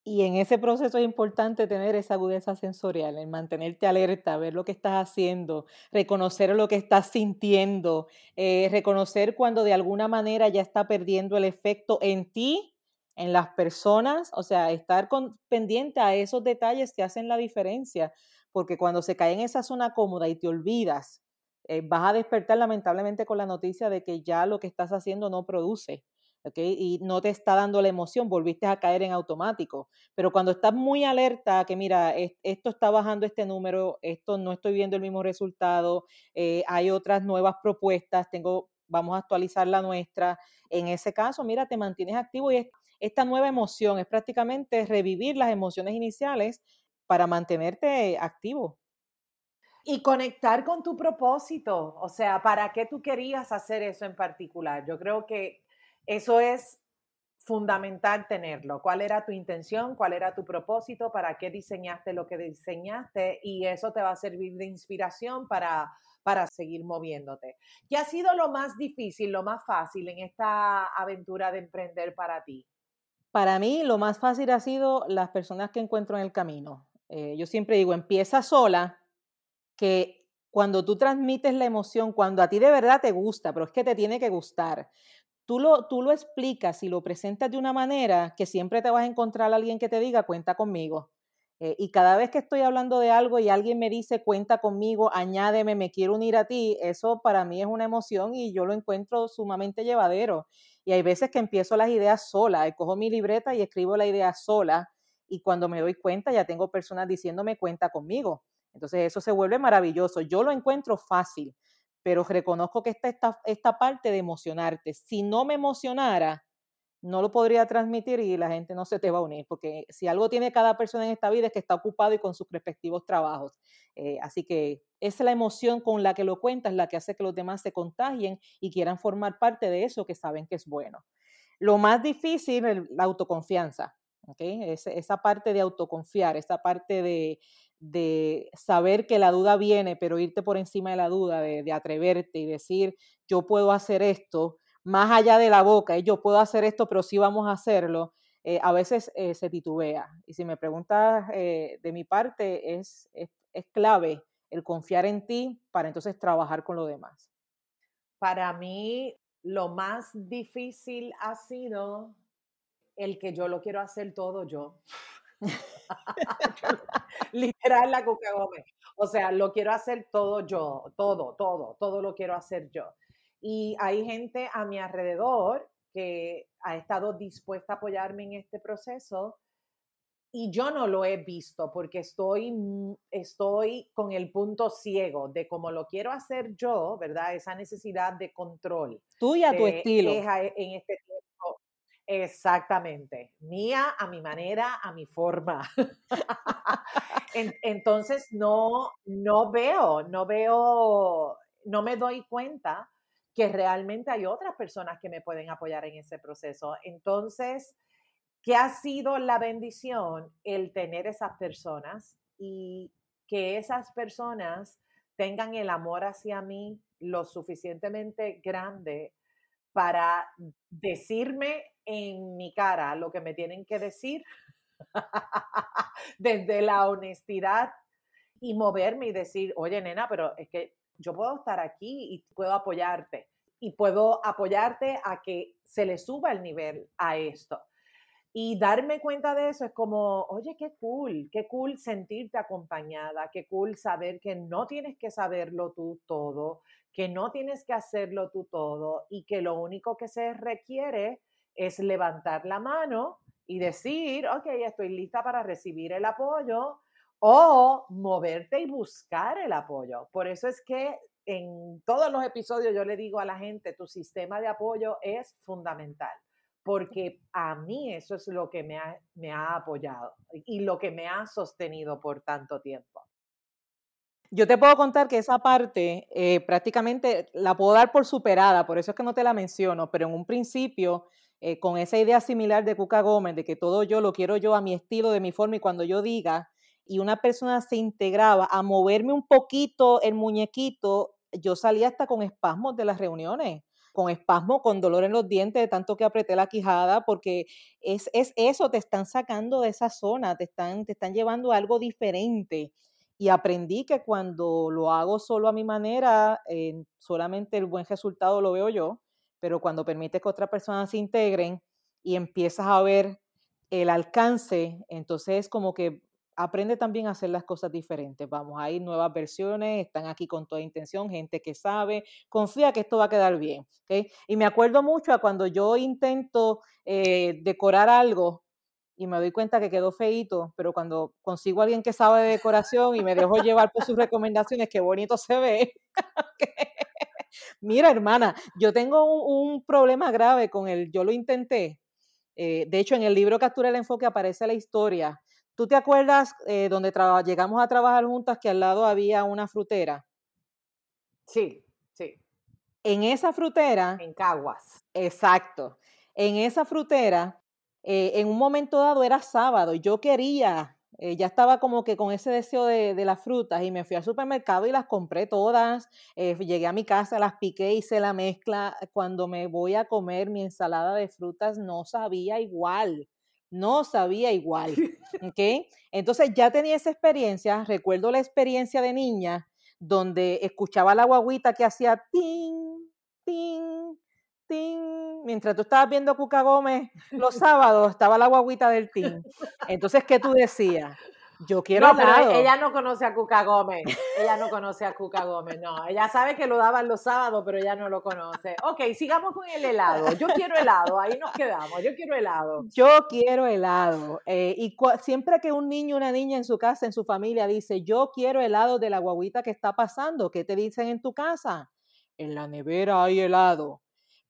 Y en ese proceso es importante tener esa agudeza sensorial, el mantenerte alerta, ver lo que estás haciendo, reconocer lo que estás sintiendo, eh, reconocer cuando de alguna manera ya está perdiendo el efecto en ti en las personas, o sea, estar con, pendiente a esos detalles que hacen la diferencia, porque cuando se cae en esa zona cómoda y te olvidas, eh, vas a despertar lamentablemente con la noticia de que ya lo que estás haciendo no produce. ¿Okay? Y no te está dando la emoción, volviste a caer en automático. Pero cuando estás muy alerta, que mira, esto está bajando este número, esto no estoy viendo el mismo resultado, eh, hay otras nuevas propuestas, tengo, vamos a actualizar la nuestra. En ese caso, mira, te mantienes activo y esta nueva emoción, es prácticamente revivir las emociones iniciales para mantenerte activo. Y conectar con tu propósito, o sea, ¿para qué tú querías hacer eso en particular? Yo creo que eso es fundamental tenerlo. ¿Cuál era tu intención? ¿Cuál era tu propósito? ¿Para qué diseñaste lo que diseñaste? Y eso te va a servir de inspiración para, para seguir moviéndote. ¿Qué ha sido lo más difícil, lo más fácil en esta aventura de emprender para ti? Para mí lo más fácil ha sido las personas que encuentro en el camino. Eh, yo siempre digo, empieza sola, que cuando tú transmites la emoción, cuando a ti de verdad te gusta, pero es que te tiene que gustar, tú lo, tú lo explicas y lo presentas de una manera que siempre te vas a encontrar a alguien que te diga, cuenta conmigo. Eh, y cada vez que estoy hablando de algo y alguien me dice, cuenta conmigo, añádeme, me quiero unir a ti, eso para mí es una emoción y yo lo encuentro sumamente llevadero. Y hay veces que empiezo las ideas sola, cojo mi libreta y escribo la idea sola y cuando me doy cuenta ya tengo personas diciéndome cuenta conmigo. Entonces eso se vuelve maravilloso. Yo lo encuentro fácil, pero reconozco que esta, esta parte de emocionarte. Si no me emocionara, no lo podría transmitir y la gente no se te va a unir, porque si algo tiene cada persona en esta vida es que está ocupado y con sus respectivos trabajos. Eh, así que es la emoción con la que lo cuentas la que hace que los demás se contagien y quieran formar parte de eso que saben que es bueno. Lo más difícil es la autoconfianza, esa parte de autoconfiar, esa parte de, saber que la duda viene, pero irte por encima de la duda, de, de atreverte y decir, yo puedo hacer esto, más allá de la boca, yo puedo hacer esto, pero sí vamos a hacerlo, eh, a veces eh, se titubea. Y si me preguntas eh, de mi parte, es, es, es, clave el confiar en ti para entonces trabajar con lo demás. Para mí, lo más difícil ha sido el que yo lo quiero hacer todo yo. Literal la Cuca Gómez. O sea, lo quiero hacer todo yo, todo, todo, todo lo quiero hacer yo. Y hay gente a mi alrededor que ha estado dispuesta a apoyarme en este proceso y yo no lo he visto porque estoy, estoy con el punto ciego de cómo lo quiero hacer yo, ¿verdad? Esa necesidad de control. Tuya a tu estilo. En este tiempo. Exactamente. Mía a mi manera, a mi forma. Entonces no, no veo, no veo, no me doy cuenta que realmente hay otras personas que me pueden apoyar en ese proceso. Entonces, ¿qué ha sido la bendición? El tener esas personas y que esas personas tengan el amor hacia mí lo suficientemente grande para decirme en mi cara lo que me tienen que decir desde la honestidad y moverme y decir, oye, nena, pero es que yo puedo estar aquí y puedo apoyarte y puedo apoyarte a que se le suba el nivel a esto. Y darme cuenta de eso es como, oye, qué cool, qué cool sentirte acompañada, qué cool saber que no tienes que saberlo tú todo, que no tienes que hacerlo tú todo y que lo único que se requiere es levantar la mano y decir, ok, estoy lista para recibir el apoyo o moverte y buscar el apoyo. Por eso es que en todos los episodios yo le digo a la gente, tu sistema de apoyo es fundamental, porque a mí eso es lo que me ha, me ha apoyado y lo que me ha sostenido por tanto tiempo. Yo te puedo contar que esa parte eh, prácticamente la puedo dar por superada, por eso es que no te la menciono, pero en un principio, eh, con esa idea similar de Cuca Gómez, de que todo yo lo quiero yo a mi estilo, de mi forma, y cuando yo diga, y una persona se integraba a moverme un poquito el muñequito, yo salía hasta con espasmos de las reuniones, con espasmos, con dolor en los dientes de tanto que apreté la quijada, porque es, es eso, te están sacando de esa zona, te están, te están llevando a algo diferente. Y aprendí que cuando lo hago solo a mi manera, eh, solamente el buen resultado lo veo yo, pero cuando permites que otras personas se integren y empiezas a ver el alcance, entonces como que aprende también a hacer las cosas diferentes. Vamos, a ir nuevas versiones, están aquí con toda intención, gente que sabe, confía que esto va a quedar bien. ¿okay? Y me acuerdo mucho a cuando yo intento eh, decorar algo y me doy cuenta que quedó feito, pero cuando consigo a alguien que sabe de decoración y me dejo llevar por sus recomendaciones, qué bonito se ve. Mira, hermana, yo tengo un, problema grave con el, yo lo intenté. Eh, de hecho, en el libro Captura el Enfoque aparece la historia ¿Tú te acuerdas eh, donde llegamos a trabajar juntas que al lado había una frutera? Sí, sí. En esa frutera. En Caguas. Exacto. En esa frutera, eh, en un momento dado era sábado y yo quería, eh, ya estaba como que con ese deseo de, de, las frutas y me fui al supermercado y las compré todas. llegué a mi casa, las piqué, hice la mezcla. Cuando me voy a comer mi ensalada de frutas no sabía igual no sabía igual. ¿Ok? Entonces ya tenía esa experiencia, recuerdo la experiencia de niña donde escuchaba la guaguita que hacía ting, ting, ting. Mientras tú estabas viendo Cuca Gómez los sábados, estaba la guaguita del ting. Entonces, ¿qué tú decías? Yo quiero no, pero ella no conoce a Cuca Gómez. Ella no conoce a Cuca Gómez, no. Ella sabe que lo daban los sábados, pero ella no lo conoce. Ok, sigamos con el helado. Yo quiero helado, ahí nos quedamos. Yo quiero helado. Yo quiero helado. Eh, y siempre que un niño o una niña en su casa, en su familia, dice, yo quiero helado de la guaguita que está pasando, ¿qué te dicen en tu casa? En la nevera hay helado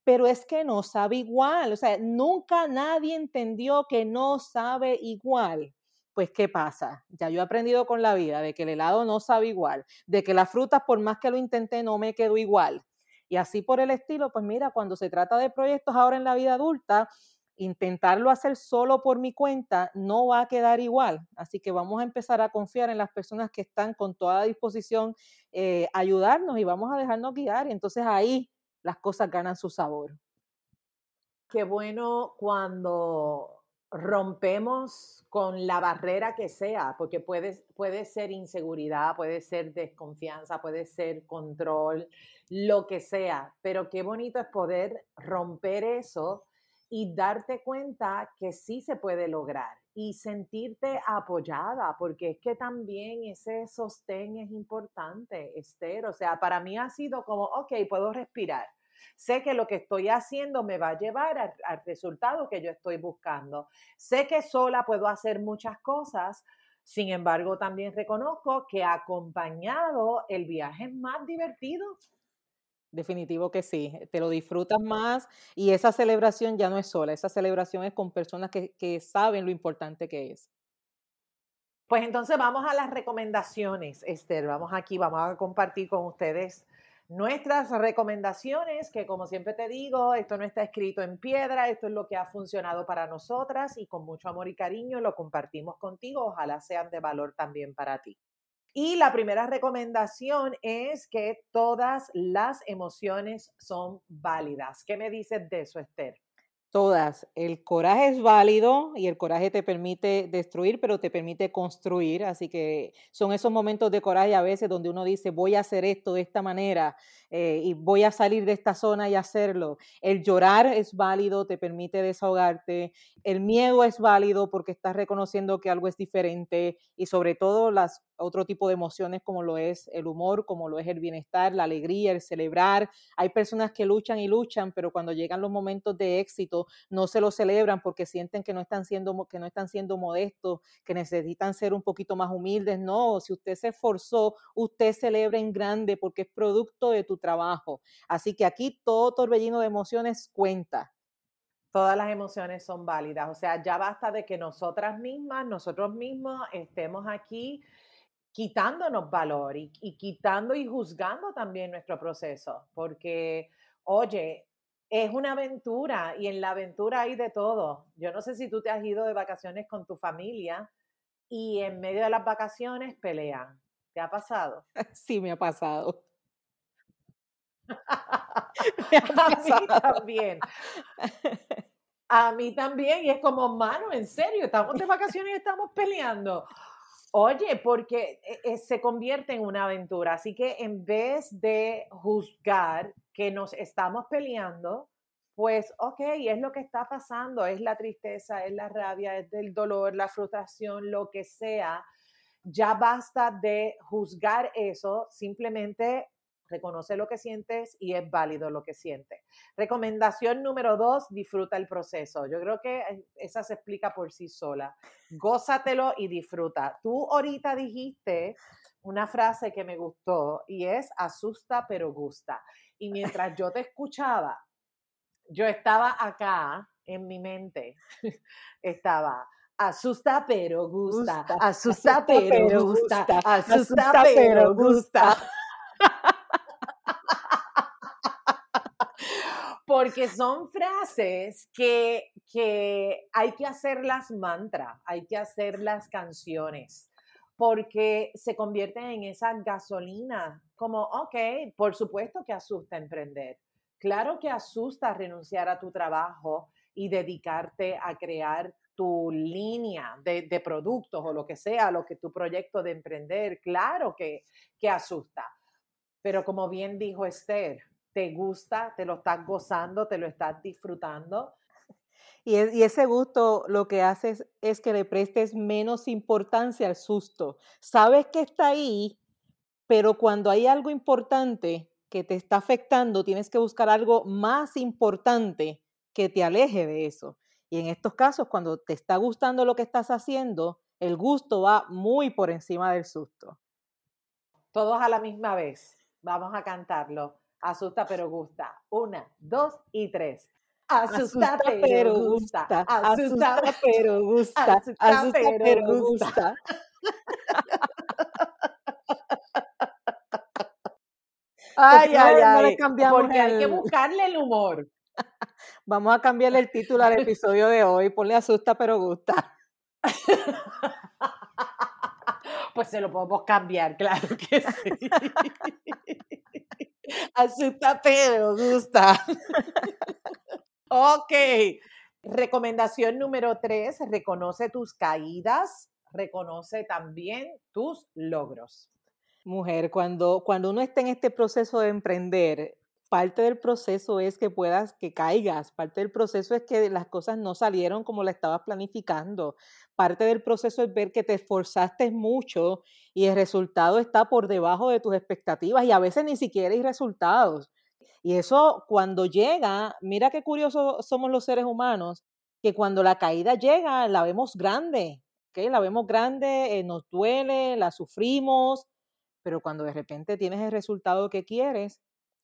pero es que no sabe igual. O sea, nunca nadie entendió que no sabe igual pues ¿qué pasa? Ya yo he aprendido con la vida de que el helado no sabe igual, de que las frutas, por más que lo intenté, no me quedó igual. Y así por el estilo, pues mira, cuando se trata de proyectos ahora en la vida adulta, intentarlo hacer solo por mi cuenta no va a quedar igual. Así que vamos a empezar a confiar en las personas que están con toda disposición eh, ayudarnos y vamos a dejarnos guiar. Y entonces ahí las cosas ganan su sabor. Qué bueno cuando rompemos con la barrera que sea, porque puede, puede ser inseguridad, puede ser desconfianza, puede ser control, lo que sea, pero qué bonito es poder romper eso y darte cuenta que sí se puede lograr y sentirte apoyada, porque es que también ese sostén es importante, Esther. O sea, para mí ha sido como, ok, puedo respirar Sé que lo que estoy haciendo me va a llevar al, resultado que yo estoy buscando. Sé que sola puedo hacer muchas cosas, sin embargo, también reconozco que acompañado el viaje es más divertido. Definitivo que sí, te lo disfrutas más y esa celebración ya no es sola, esa celebración es con personas que, que saben lo importante que es. Pues entonces vamos a las recomendaciones, Esther. Vamos aquí, vamos a compartir con ustedes nuestras recomendaciones, que como siempre te digo, esto no está escrito en piedra, esto es lo que ha funcionado para nosotras y con mucho amor y cariño lo compartimos contigo, ojalá sean de valor también para ti. Y la primera recomendación es que todas las emociones son válidas. ¿Qué me dices de eso, Esther? Todas. El coraje es válido y el coraje te permite destruir, pero te permite construir. Así que son esos momentos de coraje a veces donde uno dice, voy a hacer esto de esta manera eh, y voy a salir de esta zona y hacerlo. El llorar es válido, te permite desahogarte. El miedo es válido porque estás reconociendo que algo es diferente y sobre todo las otro tipo de emociones como lo es el humor, como lo es el bienestar, la alegría, el celebrar. Hay personas que luchan y luchan, pero cuando llegan los momentos de éxito no se lo celebran porque sienten que no están siendo que no están siendo modestos, que necesitan ser un poquito más humildes. No, si usted se esforzó, usted celebra en grande porque es producto de tu trabajo. Así que aquí todo torbellino de emociones cuenta todas las emociones son válidas. O sea, ya basta de que nosotras mismas, nosotros mismos estemos aquí quitándonos valor y, quitando y juzgando también nuestro proceso, porque, oye, es una aventura y en la aventura hay de todo. Yo no sé si tú te has ido de vacaciones con tu familia y en medio de las vacaciones pelean. ¿Te ha pasado? Sí, me ha pasado. a mí también. A mí también. Y es como, mano, en serio, estamos de vacaciones y estamos peleando. Oye, porque eh, eh, se convierte en una aventura, así que en vez de juzgar que nos estamos peleando, pues, ok, es lo que está pasando, es la tristeza, es la rabia, es el dolor, la frustración, lo que sea. Ya basta de juzgar eso, simplemente reconoce lo que sientes y es válido lo que sientes. Recomendación número dos, disfruta el proceso. Yo creo que eh, esa se explica por sí sola. Gózatelo y disfruta. Tú ahorita dijiste una frase que me gustó y es asusta pero gusta. Y mientras yo te escuchaba, yo estaba acá en mi mente, estaba asusta pero gusta, asusta, pero gusta, asusta pero gusta. Porque son frases que, que hay que hacerlas mantra, hay que hacerlas canciones, porque se convierten en esa gasolina, como, ok, por supuesto que asusta emprender, claro que asusta renunciar a tu trabajo y dedicarte a crear tu línea de, de, productos o lo que sea, lo que tu proyecto de emprender, claro que, que asusta. Pero como bien dijo Esther, te gusta, te lo estás gozando, te lo estás disfrutando. Y, y ese gusto lo que haces es que le prestes menos importancia al susto. Sabes que está ahí, pero cuando hay algo importante que te está afectando, tienes que buscar algo más importante que te aleje de eso. Y en estos casos, cuando te está gustando lo que estás haciendo, el gusto va muy por encima del susto. Todos a la misma vez. Vamos a cantarlo. Asusta pero gusta. Una, dos y tres. Asusta, pero gusta. Asusta, pero gusta. Asusta, pero gusta. Ay, ay, ay. porque hay que buscarle el humor. Vamos a cambiarle el título al episodio de hoy. Ponle asusta, pero gusta. Pues se lo podemos cambiar, claro que sí. Asusta, pero gusta. Ok. Recomendación número tres, reconoce tus caídas, reconoce también tus logros. Mujer, cuando, cuando uno está en este proceso de emprender, parte del proceso es que puedas, que caigas, parte del proceso es que las cosas no salieron como la estabas planificando, parte del proceso es ver que te esforzaste mucho y el resultado está por debajo de tus expectativas y a veces ni siquiera hay resultados. Y eso cuando llega, mira qué curioso somos los seres humanos, que cuando la caída llega la vemos grande, ¿okay? la vemos grande, eh, nos duele, la sufrimos, pero cuando de repente tienes el resultado que quieres,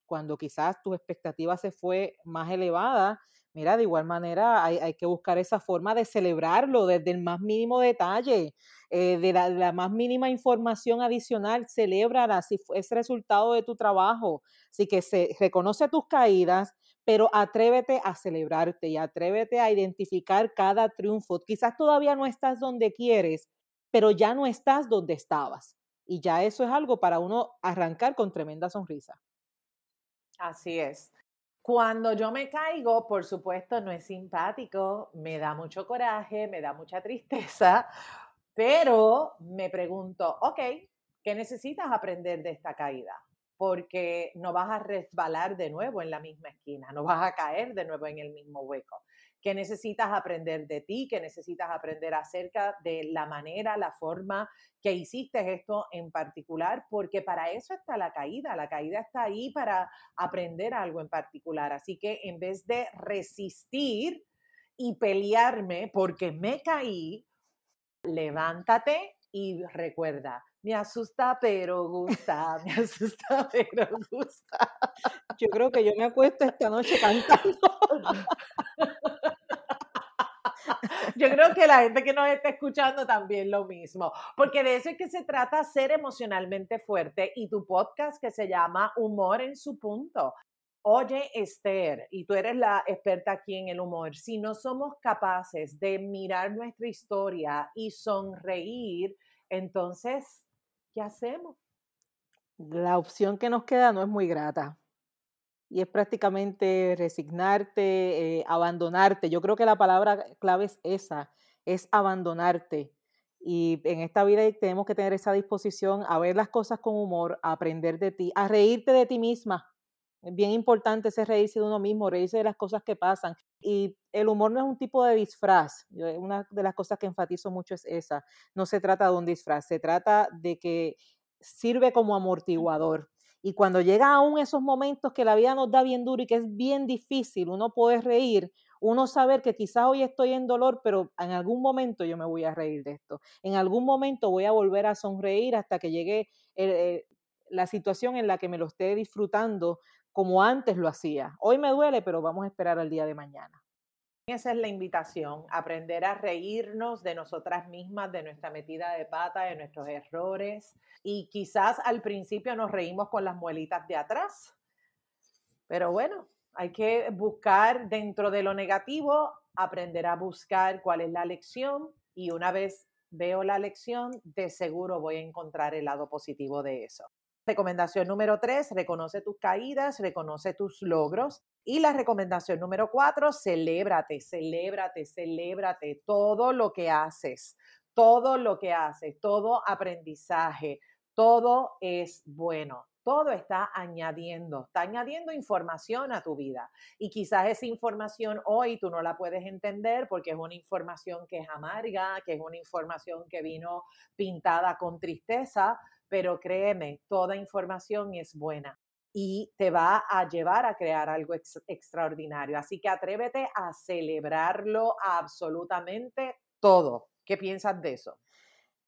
cuando quizás tu expectativa se fue más elevada, mira, de igual manera hay, que buscar esa forma de celebrarlo desde el más mínimo detalle, eh, de, la, más mínima información adicional, celébrala si es resultado de tu trabajo. Así que se reconoce tus caídas, pero atrévete a celebrarte y atrévete a identificar cada triunfo. Quizás todavía no estás donde quieres, pero ya no estás donde estabas. Y ya eso es algo para uno arrancar con tremenda sonrisa. Así es. Cuando yo me caigo, por supuesto, no es simpático, me da mucho coraje, me da mucha tristeza, pero me pregunto, ok, ¿qué necesitas aprender de esta caída? Porque no vas a resbalar de nuevo en la misma esquina, no vas a caer de nuevo en el mismo hueco qué necesitas aprender de ti, qué necesitas aprender acerca de la manera, la forma que hiciste esto en particular, porque para eso está la caída, la caída está ahí para aprender algo en particular. Así que en vez de resistir y pelearme porque me caí, levántate y recuerda, me asusta pero gusta, me asusta pero gusta. Yo creo que yo me acuesto esta noche cantando. Yo creo que la gente que nos está escuchando también lo mismo, porque de eso es que se trata ser emocionalmente fuerte y tu podcast que se llama Humor en su punto. Oye, Esther, y tú eres la experta aquí en el humor, si no somos capaces de mirar nuestra historia y sonreír, entonces, ¿qué hacemos? La opción que nos queda no es muy grata y es prácticamente resignarte, eh, abandonarte. Yo creo que la palabra clave es esa, es abandonarte. Y en esta vida tenemos que tener esa disposición a ver las cosas con humor, a aprender de ti, a reírte de ti misma. Es bien importante ese reírse de uno mismo, reírse de las cosas que pasan. Y el humor no es un tipo de disfraz. Una de las cosas que enfatizo mucho es esa. No se trata de un disfraz, se trata de que sirve como amortiguador. Y cuando llega aún esos momentos que la vida nos da bien duro y que es bien difícil, uno puede reír, uno saber que quizás hoy estoy en dolor, pero en algún momento yo me voy a reír de esto. En algún momento voy a volver a sonreír hasta que llegue eh, la situación en la que me lo esté disfrutando como antes lo hacía. Hoy me duele, pero vamos a esperar al día de mañana. Esa es la invitación, aprender a reírnos de nosotras mismas, de nuestra metida de pata, de nuestros errores. Y quizás al principio nos reímos con las muelitas de atrás. Pero bueno, hay que buscar dentro de lo negativo, aprender a buscar cuál es la lección y una vez veo la lección, de seguro voy a encontrar el lado positivo de eso. Recomendación número tres, reconoce tus caídas, reconoce tus logros Y la recomendación número cuatro, celébrate, celébrate, celébrate todo lo que haces, todo lo que haces, todo aprendizaje, todo es bueno todo está añadiendo, está añadiendo información a tu vida. Y quizás esa información hoy tú no la puedes entender porque es una información que es amarga, que es una información que vino pintada con tristeza, pero créeme, toda información es buena y te va a llevar a crear algo extraordinario. Así que atrévete a celebrarlo absolutamente todo. ¿Qué piensas de eso?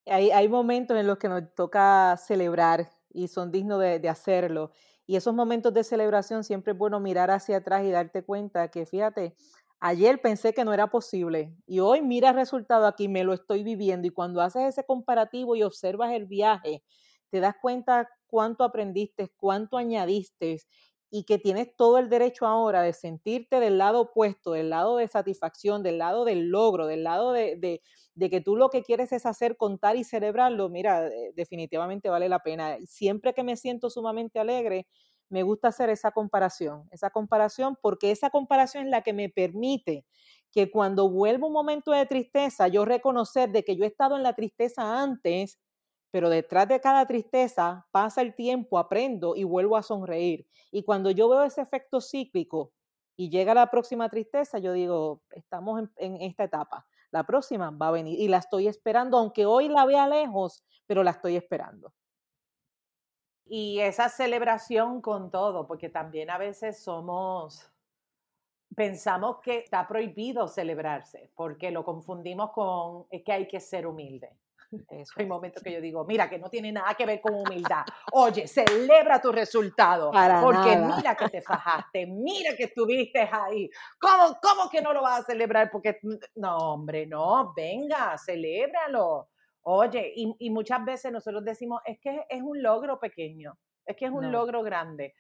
Hay, hay momentos en los que nos toca celebrar y son dignos de, hacerlo. Y esos momentos de celebración siempre es bueno mirar hacia atrás y darte cuenta que, fíjate, ayer pensé que no era posible y hoy mira el resultado aquí, me lo estoy viviendo. Y cuando haces ese comparativo y observas el viaje, te das cuenta cuánto aprendiste, cuánto añadiste y que tienes todo el derecho ahora de sentirte del lado opuesto, del lado de satisfacción, del lado del logro, del lado de, de, que tú lo que quieres es hacer, contar y celebrarlo, mira, eh, definitivamente vale la pena. Siempre que me siento sumamente alegre, me gusta hacer esa comparación, esa comparación porque esa comparación es la que me permite que cuando vuelva un momento de tristeza, yo reconocer de que yo he estado en la tristeza antes pero detrás de cada tristeza pasa el tiempo, aprendo y vuelvo a sonreír. Y cuando yo veo ese efecto cíclico y llega la próxima tristeza, yo digo, estamos en, esta etapa. La próxima va a venir y la estoy esperando, aunque hoy la vea lejos, pero la estoy esperando. Y esa celebración con todo, porque también a veces somos, pensamos que está prohibido celebrarse, porque lo confundimos con, es que hay que ser humilde. Eso Hay momentos que yo digo, mira, que no tiene nada que ver con humildad. Oye, celebra tu resultado. porque mira que te fajaste, mira que estuviste ahí. ¿Cómo, ¿Cómo que no lo vas a celebrar? Porque, no, hombre, no, venga, celébralo. Oye, y, y muchas veces nosotros decimos, es que es un logro pequeño, es que es un logro grande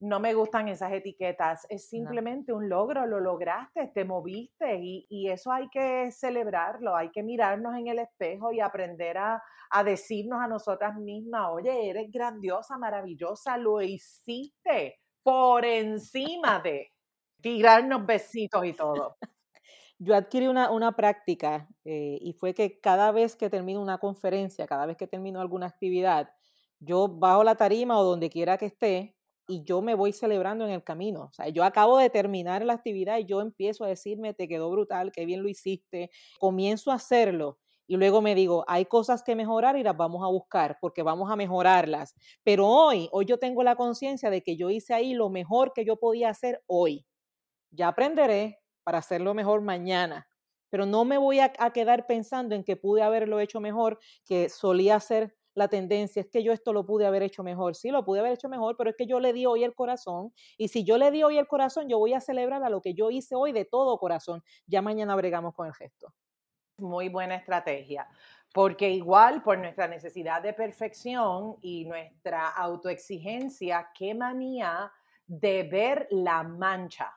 no me gustan esas etiquetas, es simplemente un logro, lo lograste, te moviste y, eso hay que celebrarlo, hay que mirarnos en el espejo y aprender a, a, decirnos a nosotras mismas, oye, eres grandiosa, maravillosa, lo hiciste por encima de tirarnos besitos y todo. Yo adquirí una, una práctica eh, y fue que cada vez que termino una conferencia, cada vez que termino alguna actividad, yo bajo la tarima o donde quiera que esté, y yo me voy celebrando en el camino. O sea, yo acabo de terminar la actividad y yo empiezo a decirme, te quedó brutal, qué bien lo hiciste. Comienzo a hacerlo y luego me digo, hay cosas que mejorar y las vamos a buscar porque vamos a mejorarlas. Pero hoy, hoy yo tengo la conciencia de que yo hice ahí lo mejor que yo podía hacer hoy. Ya aprenderé para hacerlo mejor mañana. Pero no me voy a, quedar pensando en que pude haberlo hecho mejor, que solía hacer la tendencia, es que yo esto lo pude haber hecho mejor. Sí, lo pude haber hecho mejor, pero es que yo le di hoy el corazón. Y si yo le di hoy el corazón, yo voy a celebrar a lo que yo hice hoy de todo corazón. Ya mañana bregamos con el gesto. Muy buena estrategia. Porque igual por nuestra necesidad de perfección y nuestra autoexigencia, qué manía de ver la mancha,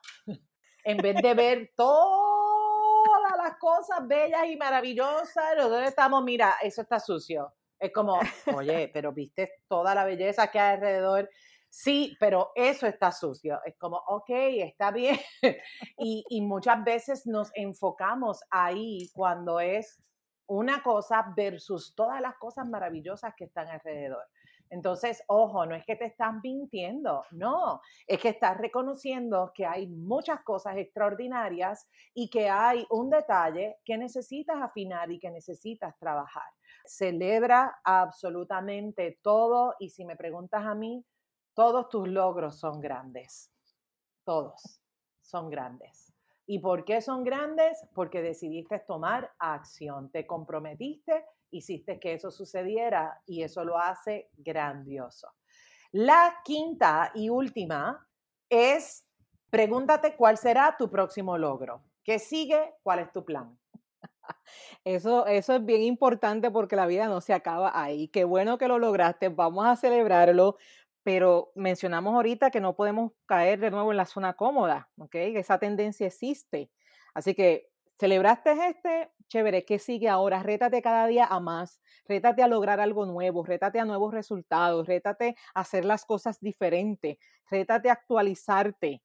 en vez de ver todas las cosas bellas y maravillosas, nosotros estamos, mira, eso está sucio, es como, oye, pero viste toda la belleza que hay alrededor. Sí, pero eso está sucio. Es como, ok, está bien. y, y muchas veces nos enfocamos ahí cuando es una cosa versus todas las cosas maravillosas que están alrededor. Entonces, ojo, no es que te estás mintiendo, no, es que estás reconociendo que hay muchas cosas extraordinarias y que hay un detalle que necesitas afinar y que necesitas trabajar celebra absolutamente todo y si me preguntas a mí, todos tus logros son grandes. Todos son grandes. ¿Y por qué son grandes? Porque decidiste tomar acción, te comprometiste, hiciste que eso sucediera y eso lo hace grandioso. La quinta y última es, pregúntate cuál será tu próximo logro. ¿Qué sigue? ¿Cuál es tu plan? Eso, eso es bien importante porque la vida no se acaba ahí. Qué bueno que lo lograste, vamos a celebrarlo, pero mencionamos ahorita que no podemos caer de nuevo en la zona cómoda, ¿ok? Esa tendencia existe. Así que celebraste este, chévere, ¿qué sigue ahora? Rétate cada día a más, rétate a lograr algo nuevo, rétate a nuevos resultados, rétate a hacer las cosas diferentes, rétate a actualizarte,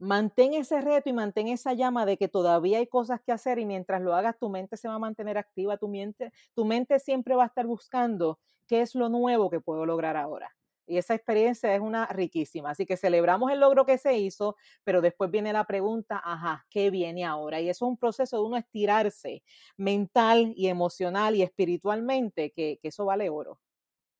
mantén ese reto y mantén esa llama de que todavía hay cosas que hacer y mientras lo hagas tu mente se va a mantener activa, tu mente, tu mente siempre va a estar buscando qué es lo nuevo que puedo lograr ahora. Y esa experiencia es una riquísima. Así que celebramos el logro que se hizo, pero después viene la pregunta, ajá, ¿qué viene ahora? Y eso es un proceso de uno estirarse mental y emocional y espiritualmente, que, que eso vale oro.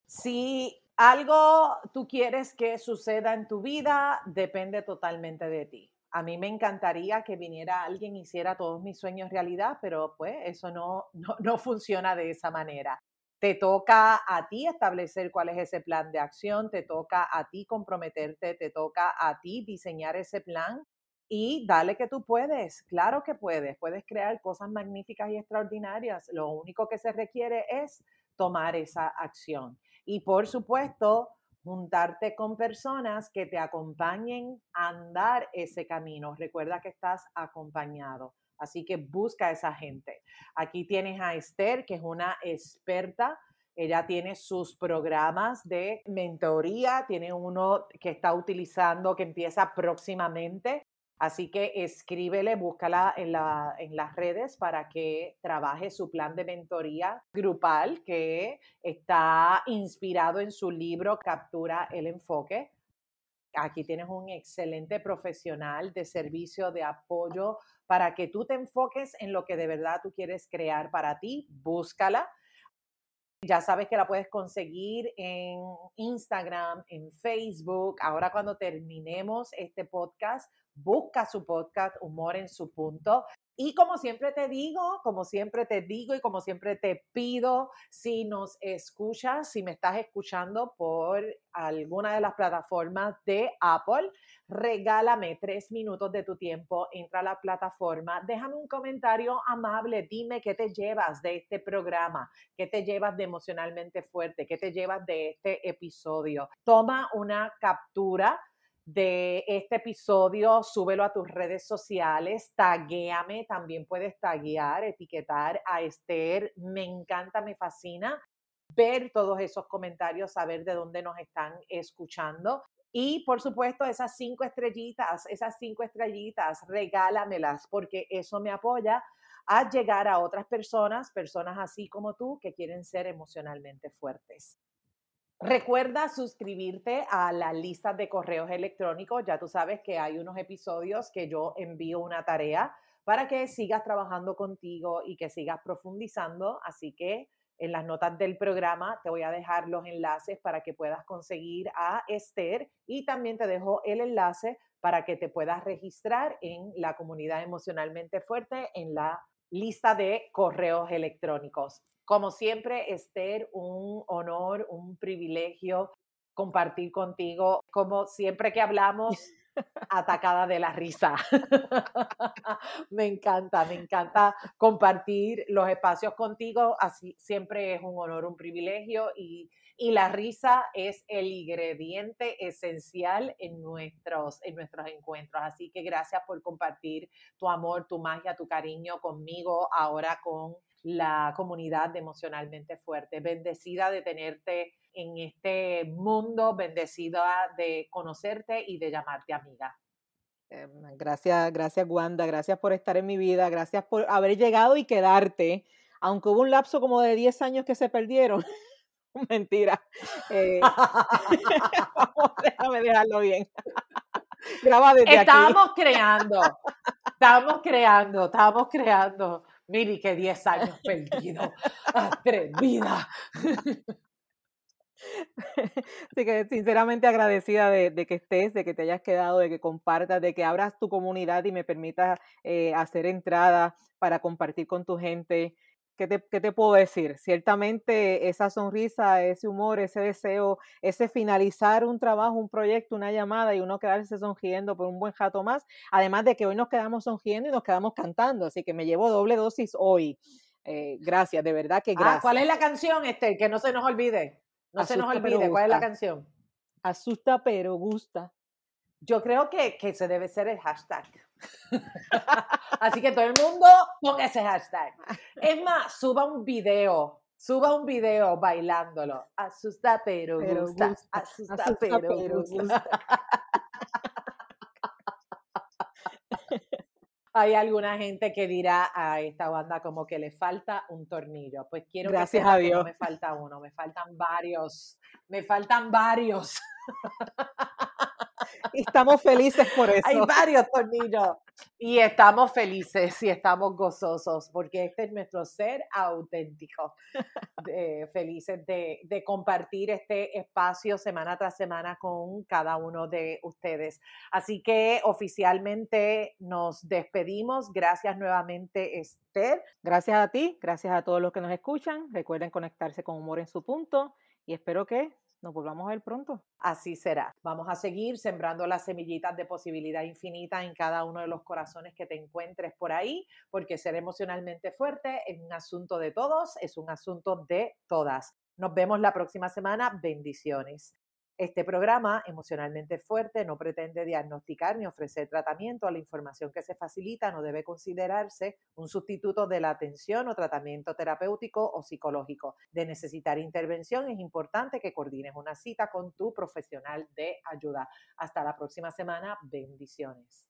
Sí, algo tú quieres que suceda en tu vida, depende totalmente de ti. A mí me encantaría que viniera alguien y hiciera todos mis sueños realidad, pero pues eso no, no, funciona de esa manera. Te toca a ti establecer cuál es ese plan de acción, te toca a ti comprometerte, te toca a ti diseñar ese plan y dale que tú puedes. Claro que puedes, puedes crear cosas magníficas y extraordinarias. Lo único que se requiere es tomar esa acción y por supuesto, juntarte con personas que te acompañen a andar ese camino. Recuerda que estás acompañado. Así que busca a esa gente. Aquí tienes a Esther, que es una experta. Ella tiene sus programas de mentoría, tiene uno que está utilizando que empieza próximamente Así que escríbele, búscala en, en las redes para que trabaje su plan de mentoría grupal que está inspirado en su libro Captura el Enfoque. Aquí tienes un excelente profesional de servicio de apoyo para que tú te enfoques en lo que de verdad tú quieres crear para ti. Búscala. Ya sabes que la puedes conseguir en Instagram, en Facebook. Ahora cuando terminemos este podcast, busca su podcast Humor en su punto. Y como siempre te digo, como siempre te digo y como siempre te pido, si nos escuchas, si me estás escuchando por alguna de las plataformas de Apple, regálame tres minutos de tu tiempo, entra a la plataforma, déjame un comentario amable, dime qué te llevas de este programa, qué te llevas de emocionalmente fuerte, qué te llevas de este episodio. Toma una captura de este episodio, súbelo a tus redes sociales, taguéame, también puedes taguear, etiquetar a Esther, me encanta, me fascina ver todos esos comentarios, saber de dónde nos están escuchando. Y por supuesto, esas cinco estrellitas, esas cinco estrellitas, regálamelas porque eso me apoya a llegar a otras personas, personas así como tú, que quieren ser emocionalmente fuertes. Recuerda suscribirte a la lista de correos electrónicos. Ya tú sabes que hay unos episodios que yo envío una tarea para que sigas trabajando contigo y que sigas profundizando. Así que en las notas del programa te voy a dejar los enlaces para que puedas conseguir a Esther y también te dejo el enlace para que te puedas registrar en la comunidad emocionalmente fuerte en la lista de correos electrónicos. Como siempre, Esther, un honor, un privilegio compartir contigo. Como siempre que hablamos, atacada de la risa. me encanta, me encanta compartir los espacios contigo. Así siempre es un honor, un privilegio y, y la risa es el ingrediente esencial en nuestros, en nuestros encuentros. Así que gracias por compartir tu amor, tu magia, tu cariño conmigo, ahora con la comunidad de emocionalmente fuerte. Bendecida de tenerte en este mundo, bendecida de conocerte y de llamarte amiga. Em, gracias, gracias Wanda, gracias por estar en mi vida, gracias por haber llegado y quedarte, aunque hubo un lapso como de 10 años que se perdieron. Mentira. Eh, déjame dejarlo bien. Graba desde estábamos creando, estábamos creando, estábamos creando. Miri, que 10 años perdido, atrevida. Así que sinceramente agradecida de, que estés, de que te hayas quedado, de que compartas, de que abras tu comunidad y me permitas eh, hacer entrada para compartir con tu gente. ¿Qué te, puedo decir? Ciertamente esa sonrisa, ese humor, ese deseo, ese finalizar un trabajo, un proyecto, una llamada y uno quedarse sonriendo por un buen jato más, además de que hoy nos quedamos sonriendo y nos quedamos cantando, así que me llevo doble dosis hoy. Eh, gracias, de verdad que gracias. Ah, ¿Cuál es la canción, este? Que no se nos olvide. No se nos olvide, ¿cuál es la canción? Asusta pero gusta. Yo creo que, que ese debe ser el hashtag. Así que todo el mundo ponga ese hashtag. Es más, suba un video, suba un video bailándolo. Asusta pero, gusta. Asusta, pero, gusta. Hay alguna gente que dirá a esta banda como que le falta un tornillo. Pues quiero Gracias a Dios. no me falta uno, me faltan varios. Me faltan varios. Y estamos felices por eso. Hay varios tornillos. Y estamos felices y estamos gozosos porque este es nuestro ser auténtico. felices de, de, compartir este espacio semana tras semana con cada uno de ustedes. Así que oficialmente nos despedimos. Gracias nuevamente, Esther. Gracias a ti, gracias a todos los que nos escuchan. Recuerden conectarse con Humor en su punto y espero que nos volvamos a ver pronto. Así será. Vamos a seguir sembrando las semillitas de posibilidad infinita en cada uno de los corazones que te encuentres por ahí, porque ser emocionalmente fuerte es un asunto de todos, es un asunto de todas. Nos vemos la próxima semana. Bendiciones. Este programa, emocionalmente fuerte, no pretende diagnosticar ni ofrecer tratamiento. a La información que se facilita no debe considerarse un sustituto de la atención o tratamiento terapéutico o psicológico. De necesitar intervención, es importante que coordines una cita con tu profesional de ayuda. Hasta la próxima semana. Bendiciones.